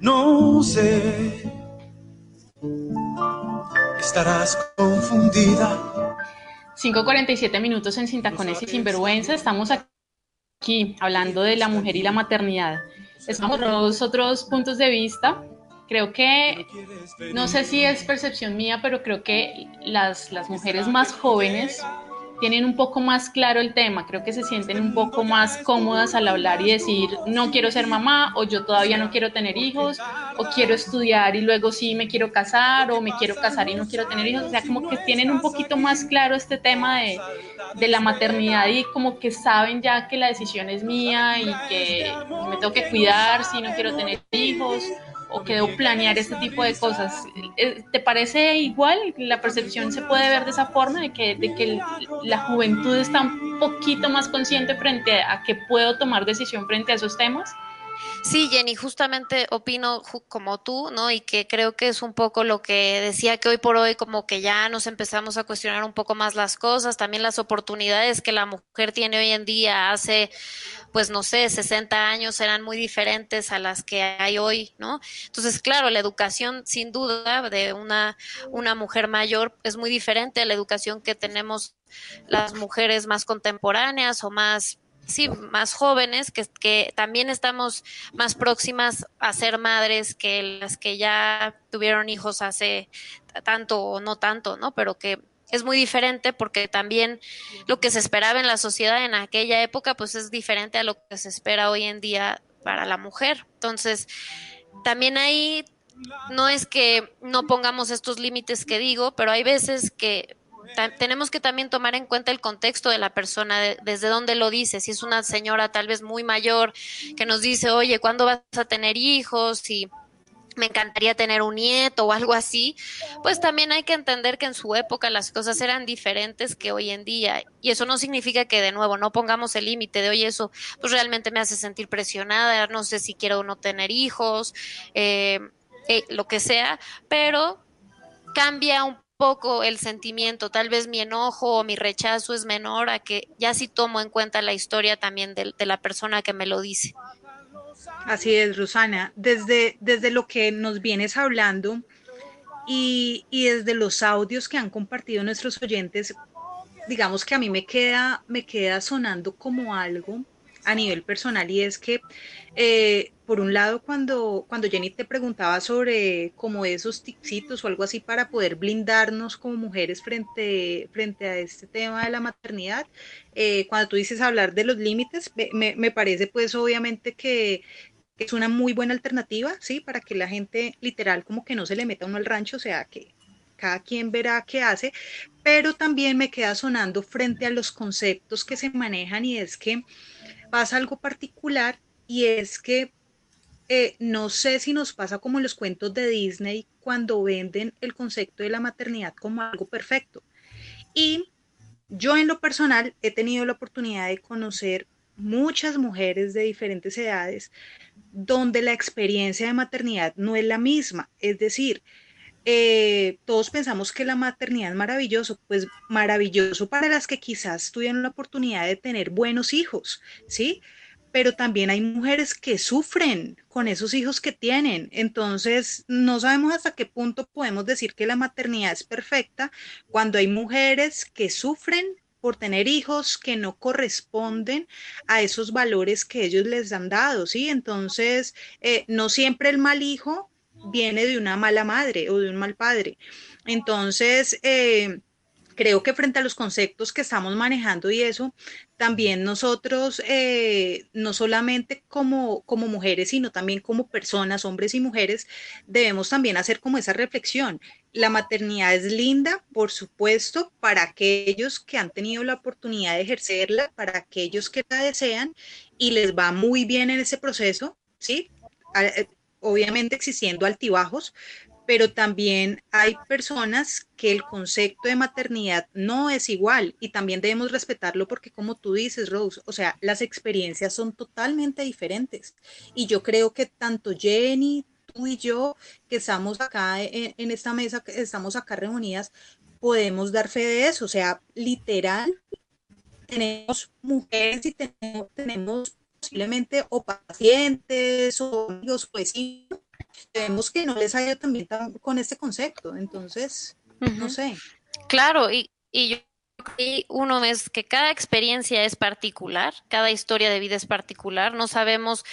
M: no sé. Estarás confundida.
C: 5.47 minutos en Sin Tacones y Sinvergüenza. Estamos aquí hablando de la mujer y la maternidad. Estamos otros puntos de vista. Creo que, no sé si es percepción mía, pero creo que las, las mujeres más jóvenes tienen un poco más claro el tema, creo que se sienten un poco más cómodas al hablar y decir, no quiero ser mamá o yo todavía no quiero tener hijos o quiero estudiar y luego sí me quiero casar o me quiero casar y no quiero tener hijos, o sea, como que tienen un poquito más claro este tema de, de la maternidad y como que saben ya que la decisión es mía y que me tengo que cuidar si no quiero tener hijos o que debo planear este tipo de cosas. Eh, ¿Te parece igual? ¿La percepción se puede ver de esa forma, de que, de que la juventud está un poquito más consciente frente a que puedo tomar decisión frente a esos temas?
G: Sí, Jenny, justamente opino como tú, ¿no? Y que creo que es un poco lo que decía que hoy por hoy como que ya nos empezamos a cuestionar un poco más las cosas, también las oportunidades que la mujer tiene hoy en día hace, pues no sé, 60 años eran muy diferentes a las que hay hoy, ¿no? Entonces, claro, la educación sin duda de una, una mujer mayor es muy diferente a la educación que tenemos las mujeres más contemporáneas o más sí, más jóvenes, que, que también estamos más próximas a ser madres que las que ya tuvieron hijos hace tanto o no tanto, ¿no? Pero que es muy diferente porque también lo que se esperaba en la sociedad en aquella época, pues es diferente a lo que se espera hoy en día para la mujer. Entonces, también ahí no es que no pongamos estos límites que digo, pero hay veces que tenemos que también tomar en cuenta el contexto de la persona, desde dónde lo dice. Si es una señora tal vez muy mayor que nos dice, oye, ¿cuándo vas a tener hijos? Y me encantaría tener un nieto o algo así, pues también hay que entender que en su época las cosas eran diferentes que hoy en día. Y eso no significa que de nuevo no pongamos el límite de, oye, eso pues realmente me hace sentir presionada, no sé si quiero o no tener hijos, eh, eh, lo que sea, pero cambia un poco el sentimiento, tal vez mi enojo o mi rechazo es menor a que ya sí tomo en cuenta la historia también de, de la persona que me lo dice.
D: Así es, Rosana. Desde, desde lo que nos vienes hablando y, y desde los audios que han compartido nuestros oyentes, digamos que a mí me queda, me queda sonando como algo a nivel personal y es que eh, por un lado cuando, cuando Jenny te preguntaba sobre como esos tipsitos o algo así para poder blindarnos como mujeres frente, frente a este tema de la maternidad, eh, cuando tú dices hablar de los límites, me, me parece pues obviamente que, es una muy buena alternativa, ¿sí? Para que la gente literal como que no se le meta uno al rancho, o sea, que cada quien verá qué hace, pero también me queda sonando frente a los conceptos que se manejan y es que pasa algo particular y es que eh, no sé si nos pasa como en los cuentos de Disney cuando venden el concepto de la maternidad como algo perfecto. Y yo en lo personal he tenido la oportunidad de conocer muchas mujeres de diferentes edades donde la experiencia de maternidad no es la misma. Es decir, eh, todos pensamos que la maternidad es maravilloso, pues maravilloso para las que quizás tuvieron la oportunidad de tener buenos hijos, ¿sí? Pero también hay mujeres que sufren con esos hijos que tienen. Entonces, no sabemos hasta qué punto podemos decir que la maternidad es perfecta cuando hay mujeres que sufren por tener hijos que no corresponden a esos valores que ellos les han dado, ¿sí? Entonces, eh, no siempre el mal hijo viene de una mala madre o de un mal padre. Entonces, eh, creo que frente a los conceptos que estamos manejando y eso, también nosotros, eh, no solamente como, como mujeres, sino también como personas, hombres y mujeres, debemos también hacer como esa reflexión. La maternidad es linda, por supuesto, para aquellos que han tenido la oportunidad de ejercerla, para aquellos que la desean y les va muy bien en ese proceso, ¿sí? obviamente existiendo altibajos, pero también hay personas que el concepto de maternidad no es igual y también debemos respetarlo porque como tú dices, Rose, o sea, las experiencias son totalmente diferentes. Y yo creo que tanto Jenny, tú y yo, que estamos acá en, esta mesa, que estamos acá reunidas, podemos dar fe de eso. O sea, literal, tenemos mujeres y tenemos, tenemos posiblemente o pacientes o amigos o vecinos vemos que no les ha ido también con este concepto. Entonces, no sé.
G: Claro, y, y yo creo que uno es que cada experiencia es particular, cada historia de vida es particular. No sabemos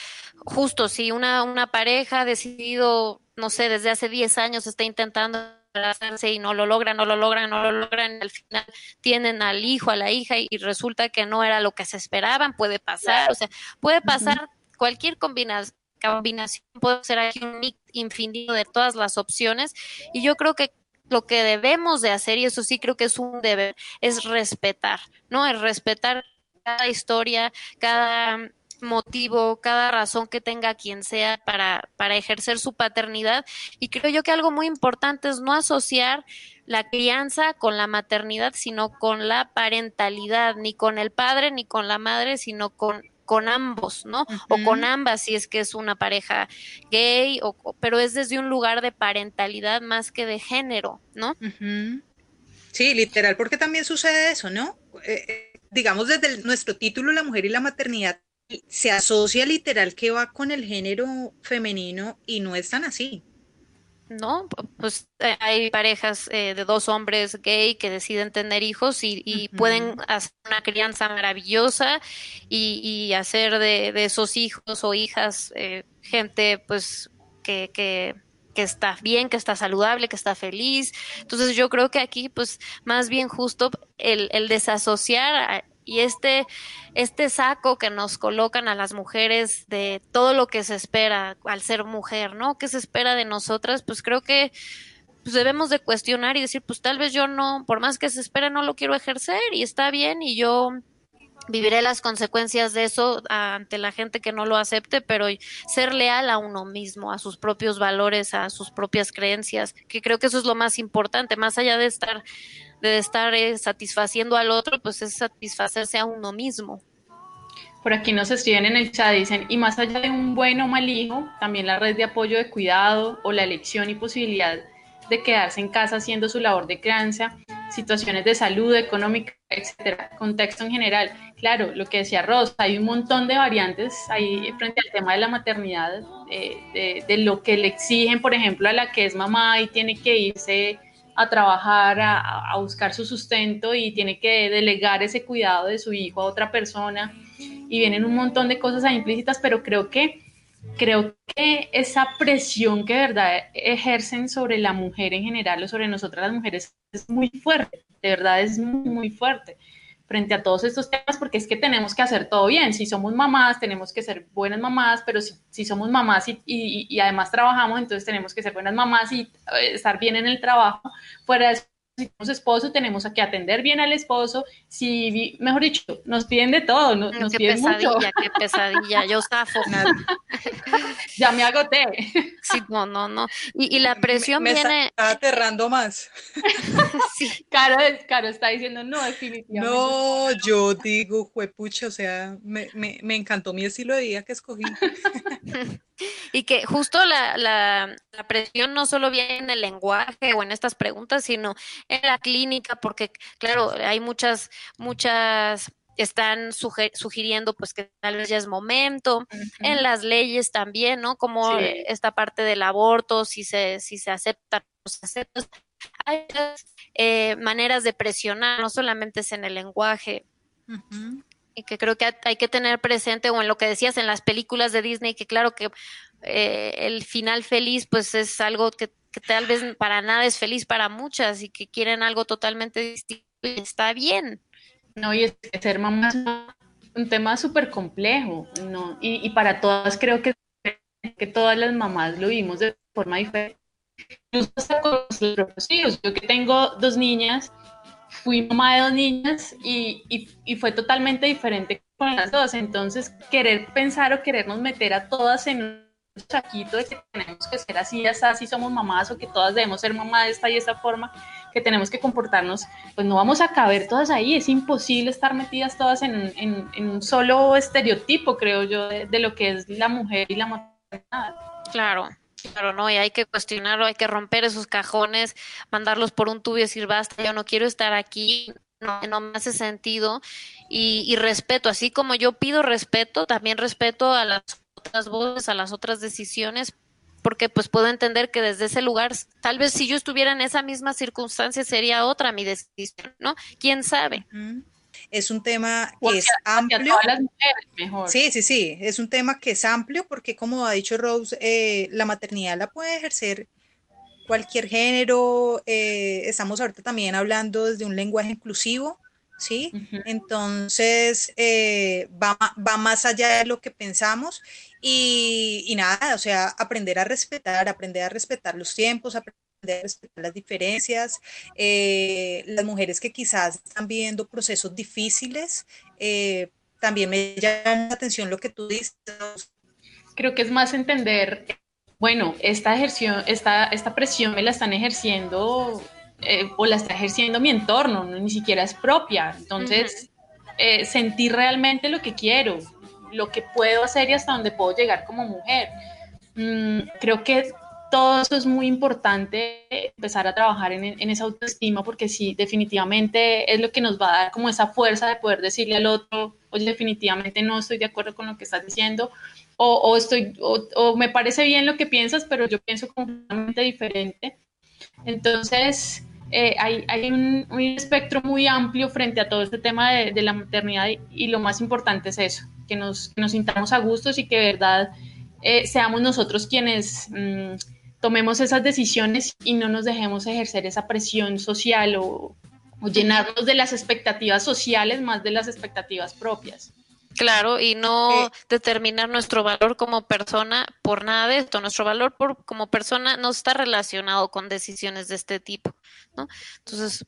G: justo si una, una pareja ha decidido, no sé, desde hace 10 años está intentando embarazarse y no lo logran, no lo logran, no lo logran, y al final tienen al hijo, a la hija y, y resulta que no era lo que se esperaban, puede pasar, o sea, puede pasar cualquier combinación combinación puede ser aquí un mix infinito de todas las opciones y yo creo que lo que debemos de hacer, y eso sí creo que es un deber, es respetar, ¿no? Es respetar cada historia, cada motivo, cada razón que tenga quien sea para, para ejercer su paternidad. Y creo yo que algo muy importante es no asociar la crianza con la maternidad, sino con la parentalidad, ni con el padre ni con la madre, sino con con ambos, ¿no? O con ambas si es que es una pareja gay, o, pero es desde un lugar de parentalidad más que de género, ¿no?
D: Sí, literal, porque también sucede eso, ¿no? Eh, eh, digamos, desde el- nuestro título, La mujer y la maternidad, se asocia literal que va con el género femenino y no es tan así.
G: ¿No? Pues eh, hay parejas eh, de dos hombres gay que deciden tener hijos y, y pueden hacer una crianza maravillosa y, y hacer de, de esos hijos o hijas eh, gente pues que, que, que está bien, que está saludable, que está feliz. Entonces yo creo que aquí pues más bien justo el, el desasociar a- y este, este saco que nos colocan a las mujeres de todo lo que se espera al ser mujer, ¿no? ¿Qué se espera de nosotras? Pues creo que pues debemos de cuestionar y decir, pues tal vez yo no, por más que se espera, no lo quiero ejercer y está bien y yo viviré las consecuencias de eso ante la gente que no lo acepte, pero ser leal a uno mismo, a sus propios valores, a sus propias creencias, que creo que eso es lo más importante, más allá de estar de estar eh, satisfaciendo al otro, pues es satisfacerse a uno mismo.
C: Por aquí nos escriben en el chat, dicen, y más allá de un buen o mal hijo, también la red de apoyo de cuidado o la elección y posibilidad de quedarse en casa haciendo su labor de crianza, situaciones de salud, económica, etcétera, contexto en general. Claro, lo que decía Rosa, hay un montón de variantes ahí frente al tema de la maternidad, eh, de, de lo que le exigen, por ejemplo, a la que es mamá y tiene que irse a trabajar, a, buscar su sustento y tiene que delegar ese cuidado de su hijo a otra persona. Y vienen un montón de cosas ahí implícitas, pero creo que creo que esa presión que de verdad ejercen sobre la mujer en general o sobre nosotras las mujeres es muy fuerte, de verdad es muy fuerte frente a todos estos temas porque es que tenemos que hacer todo bien. Si somos mamás, tenemos que ser buenas mamás, pero si, somos mamás y, y, y, además trabajamos, entonces tenemos que ser buenas mamás y eh, estar bien en el trabajo. Fuera de eso, si tenemos esposo, tenemos que atender bien al esposo. Si, mejor dicho, nos piden de todo, nos, nos
G: qué
C: piden
G: pesadilla,
C: mucho.
G: qué pesadilla, yo zafo.
C: ya me agoté.
G: Sí, no, no, no. Y, y la presión
D: me
G: viene.
D: está aterrando más.
G: sí.
C: Caro, Caro está diciendo no, definitivamente.
D: No, yo digo, juepucha, o sea, me, me, me encantó mi estilo de vida que escogí.
G: Y que justo la, la, la, presión no solo viene en el lenguaje o en estas preguntas, sino en la clínica, porque claro, hay muchas, muchas están sugiriendo pues que tal vez ya es momento, uh -huh. en las leyes también, ¿no? Como sí. esta parte del aborto, si se, si se acepta, no se acepta. Hay eh, maneras de presionar, no solamente es en el lenguaje. Uh -huh y que creo que hay que tener presente, o en lo que decías en las películas de Disney, que claro que eh, el final feliz, pues es algo que, tal vez para nada es feliz para muchas y que quieren algo totalmente distinto y está bien.
C: No, y es que ser mamá es un tema súper complejo, ¿no? Y, y, para todas creo que, que todas las mamás lo vimos de forma diferente. Incluso hasta con los propios hijos. Yo que tengo dos niñas, fui mamá de dos niñas y, y, fue totalmente diferente con las dos. Entonces, querer pensar o querernos meter a todas en saquito de que tenemos que ser así, así somos mamás o que todas debemos ser mamás de esta y esta forma, que tenemos que comportarnos, pues no vamos a caber todas ahí, es imposible estar metidas todas en, en, en un solo estereotipo, creo yo, de, de, lo que es la mujer y la maternidad.
G: Claro. Claro, no, y hay que cuestionarlo, hay que romper esos cajones, mandarlos por un tubo y decir, basta, yo no quiero estar aquí, no, no me hace sentido. Y, y respeto, así como yo pido respeto, también respeto a las otras voces, a las otras decisiones, porque pues puedo entender que desde ese lugar, tal vez si yo estuviera en esa misma circunstancia sería otra mi decisión, ¿no? ¿Quién sabe?
D: Es un tema que es amplio.
C: Mujeres,
D: sí, sí, sí, es un tema que es amplio porque como ha dicho Rose, eh, la maternidad la puede ejercer cualquier género. Eh, estamos ahorita también hablando desde un lenguaje inclusivo, ¿sí? Uh -huh. Entonces, eh, va, va, más allá de lo que pensamos y, y, nada, o sea, aprender a respetar, aprender a respetar los tiempos, aprender a respetar las diferencias. Eh, las mujeres que quizás están viviendo procesos difíciles, eh, también me llama la atención lo que tú dices.
C: Creo que es más entender, bueno, esta, ejerción, esta, esta presión me la están ejerciendo eh, o la está ejerciendo mi entorno, ¿no? ni siquiera es propia. Entonces, uh -huh. eh, sentir realmente lo que quiero, lo que puedo hacer y hasta dónde puedo llegar como mujer. Mm, creo que todo eso es muy importante, empezar a trabajar en, en, esa autoestima, porque sí, definitivamente es lo que nos va a dar como esa fuerza de poder decirle al otro, oye, definitivamente no estoy de acuerdo con lo que estás diciendo, o, o estoy, o, o me parece bien lo que piensas, pero yo pienso completamente diferente. Entonces, eh, hay, hay un, un, espectro muy amplio frente a todo este tema de, de la maternidad y, y, lo más importante es eso, que nos, que nos sintamos a gustos y que de verdad eh, seamos nosotros quienes mmm, tomemos esas decisiones y no nos dejemos ejercer esa presión social o, o llenarnos de las expectativas sociales más de las expectativas propias.
G: Claro, y no eh, determinar nuestro valor como persona por nada de esto. Nuestro valor por, como persona no está relacionado con decisiones de este tipo, ¿no? Entonces,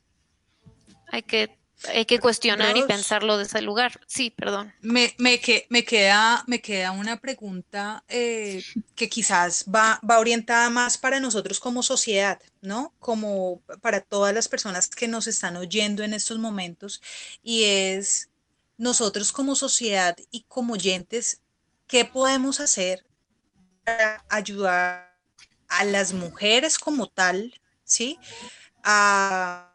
G: hay que, hay que cuestionar Dios. y pensarlo de ese lugar. Sí, perdón.
D: Me, me, que, me, queda, me queda una pregunta eh, que quizás va, va orientada más para nosotros como sociedad, ¿no? Como para todas las personas que nos están oyendo en estos momentos, y es nosotros como sociedad y como oyentes, ¿qué podemos hacer para ayudar a las mujeres como tal, ¿sí? A,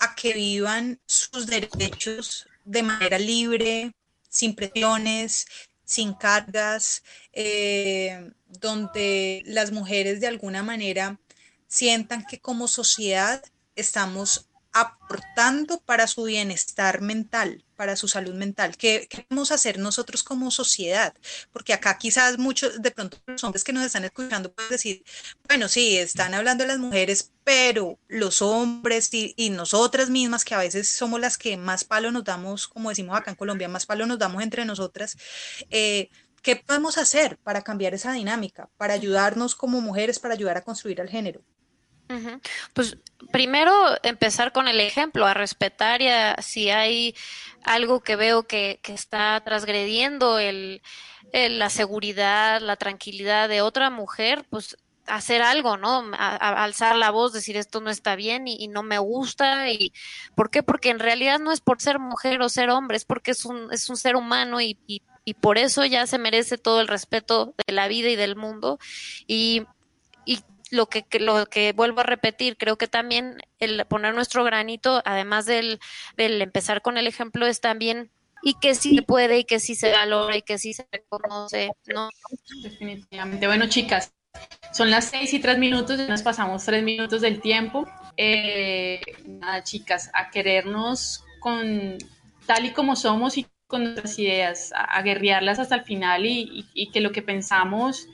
D: a que vivan sus derechos de manera libre, sin presiones, sin cargas, eh, donde las mujeres de alguna manera sientan que como sociedad estamos aportando para su bienestar mental, para su salud mental. ¿Qué, ¿Qué, vamos a hacer nosotros como sociedad? Porque acá quizás muchos, de pronto los hombres que nos están escuchando pueden decir, bueno, sí, están hablando las mujeres, pero los hombres y, y nosotras mismas, que a veces somos las que más palo nos damos, como decimos acá en Colombia, más palo nos damos entre nosotras, eh, ¿qué podemos hacer para cambiar esa dinámica, para ayudarnos como mujeres, para ayudar a construir el género?
G: Pues primero empezar con el ejemplo, a respetar y a, si hay algo que veo que, está transgrediendo el, la seguridad, la tranquilidad de otra mujer, pues hacer algo, ¿no? Alzar la voz, decir esto no está bien y, no me gusta. y ¿Por qué? Porque en realidad no es por ser mujer o ser hombre, es porque es un, es un ser humano y, y, y por eso ya se merece todo el respeto de la vida y del mundo. Y lo que, lo que vuelvo a repetir, creo que también el poner nuestro granito, además del, del empezar con el ejemplo, es también y que sí puede y que sí se valora y que sí se reconoce, ¿no?
C: Definitivamente. Bueno, chicas, son las seis y tres minutos, ya nos pasamos tres minutos del tiempo. Eh, nada, chicas, a querernos con tal y como somos y con nuestras ideas, a, a guerrearlas hasta el final y que lo que pensamos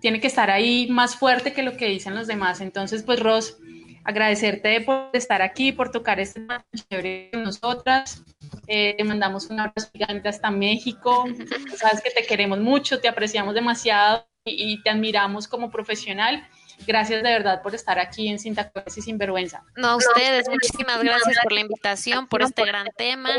C: tiene que estar ahí más fuerte que lo que dicen los demás. Entonces, pues Ros, agradecerte por estar aquí, por tocar este tema chévere con nosotras. Eh, te mandamos un abrazo gigante hasta México. Sabes que te queremos mucho, te apreciamos demasiado y, y te admiramos como profesional. Gracias de verdad por estar aquí en Tacones y Sin Vergüenza.
G: No, a ustedes, muchísimas gracias por la invitación, por este gran tema.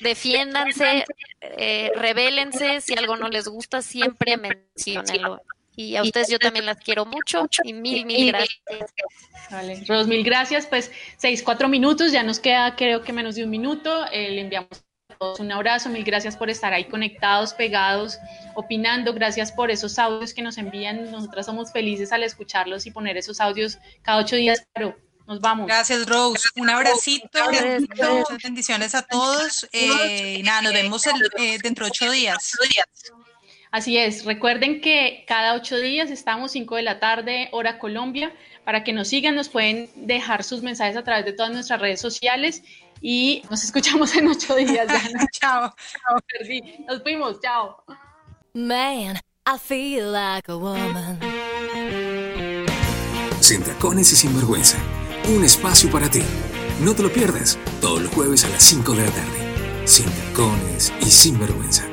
G: Defiéndanse, eh, rebélense, si algo no les gusta, siempre menciónenlo. Y a ustedes yo también las quiero mucho y mil, mil gracias.
C: Vale, Ros, mil gracias. Pues seis, cuatro minutos, ya nos queda creo que menos de un minuto. Eh, le enviamos a todos un abrazo, mil gracias por estar ahí conectados, pegados, opinando. Gracias por esos audios que nos envían. Nosotras somos felices al escucharlos y poner esos audios cada ocho días. Pero nos vamos.
D: Gracias, Rose. Un abracito, muchas bendiciones a todos. Eh, y nada, nos vemos el, eh, dentro de ocho días.
C: Así es, recuerden que cada ocho días estamos 5 de la tarde, hora Colombia, para que nos sigan, nos pueden dejar sus mensajes a través de todas nuestras redes sociales y nos escuchamos en ocho días.
D: chao.
C: Chao, perdí. Nos fuimos, chao.
A: Man, I feel like a woman.
B: Sin tacones y sin vergüenza. Un espacio para ti. No te lo pierdas. Todos los jueves a las 5 de la tarde. Sin tacones y sin vergüenza.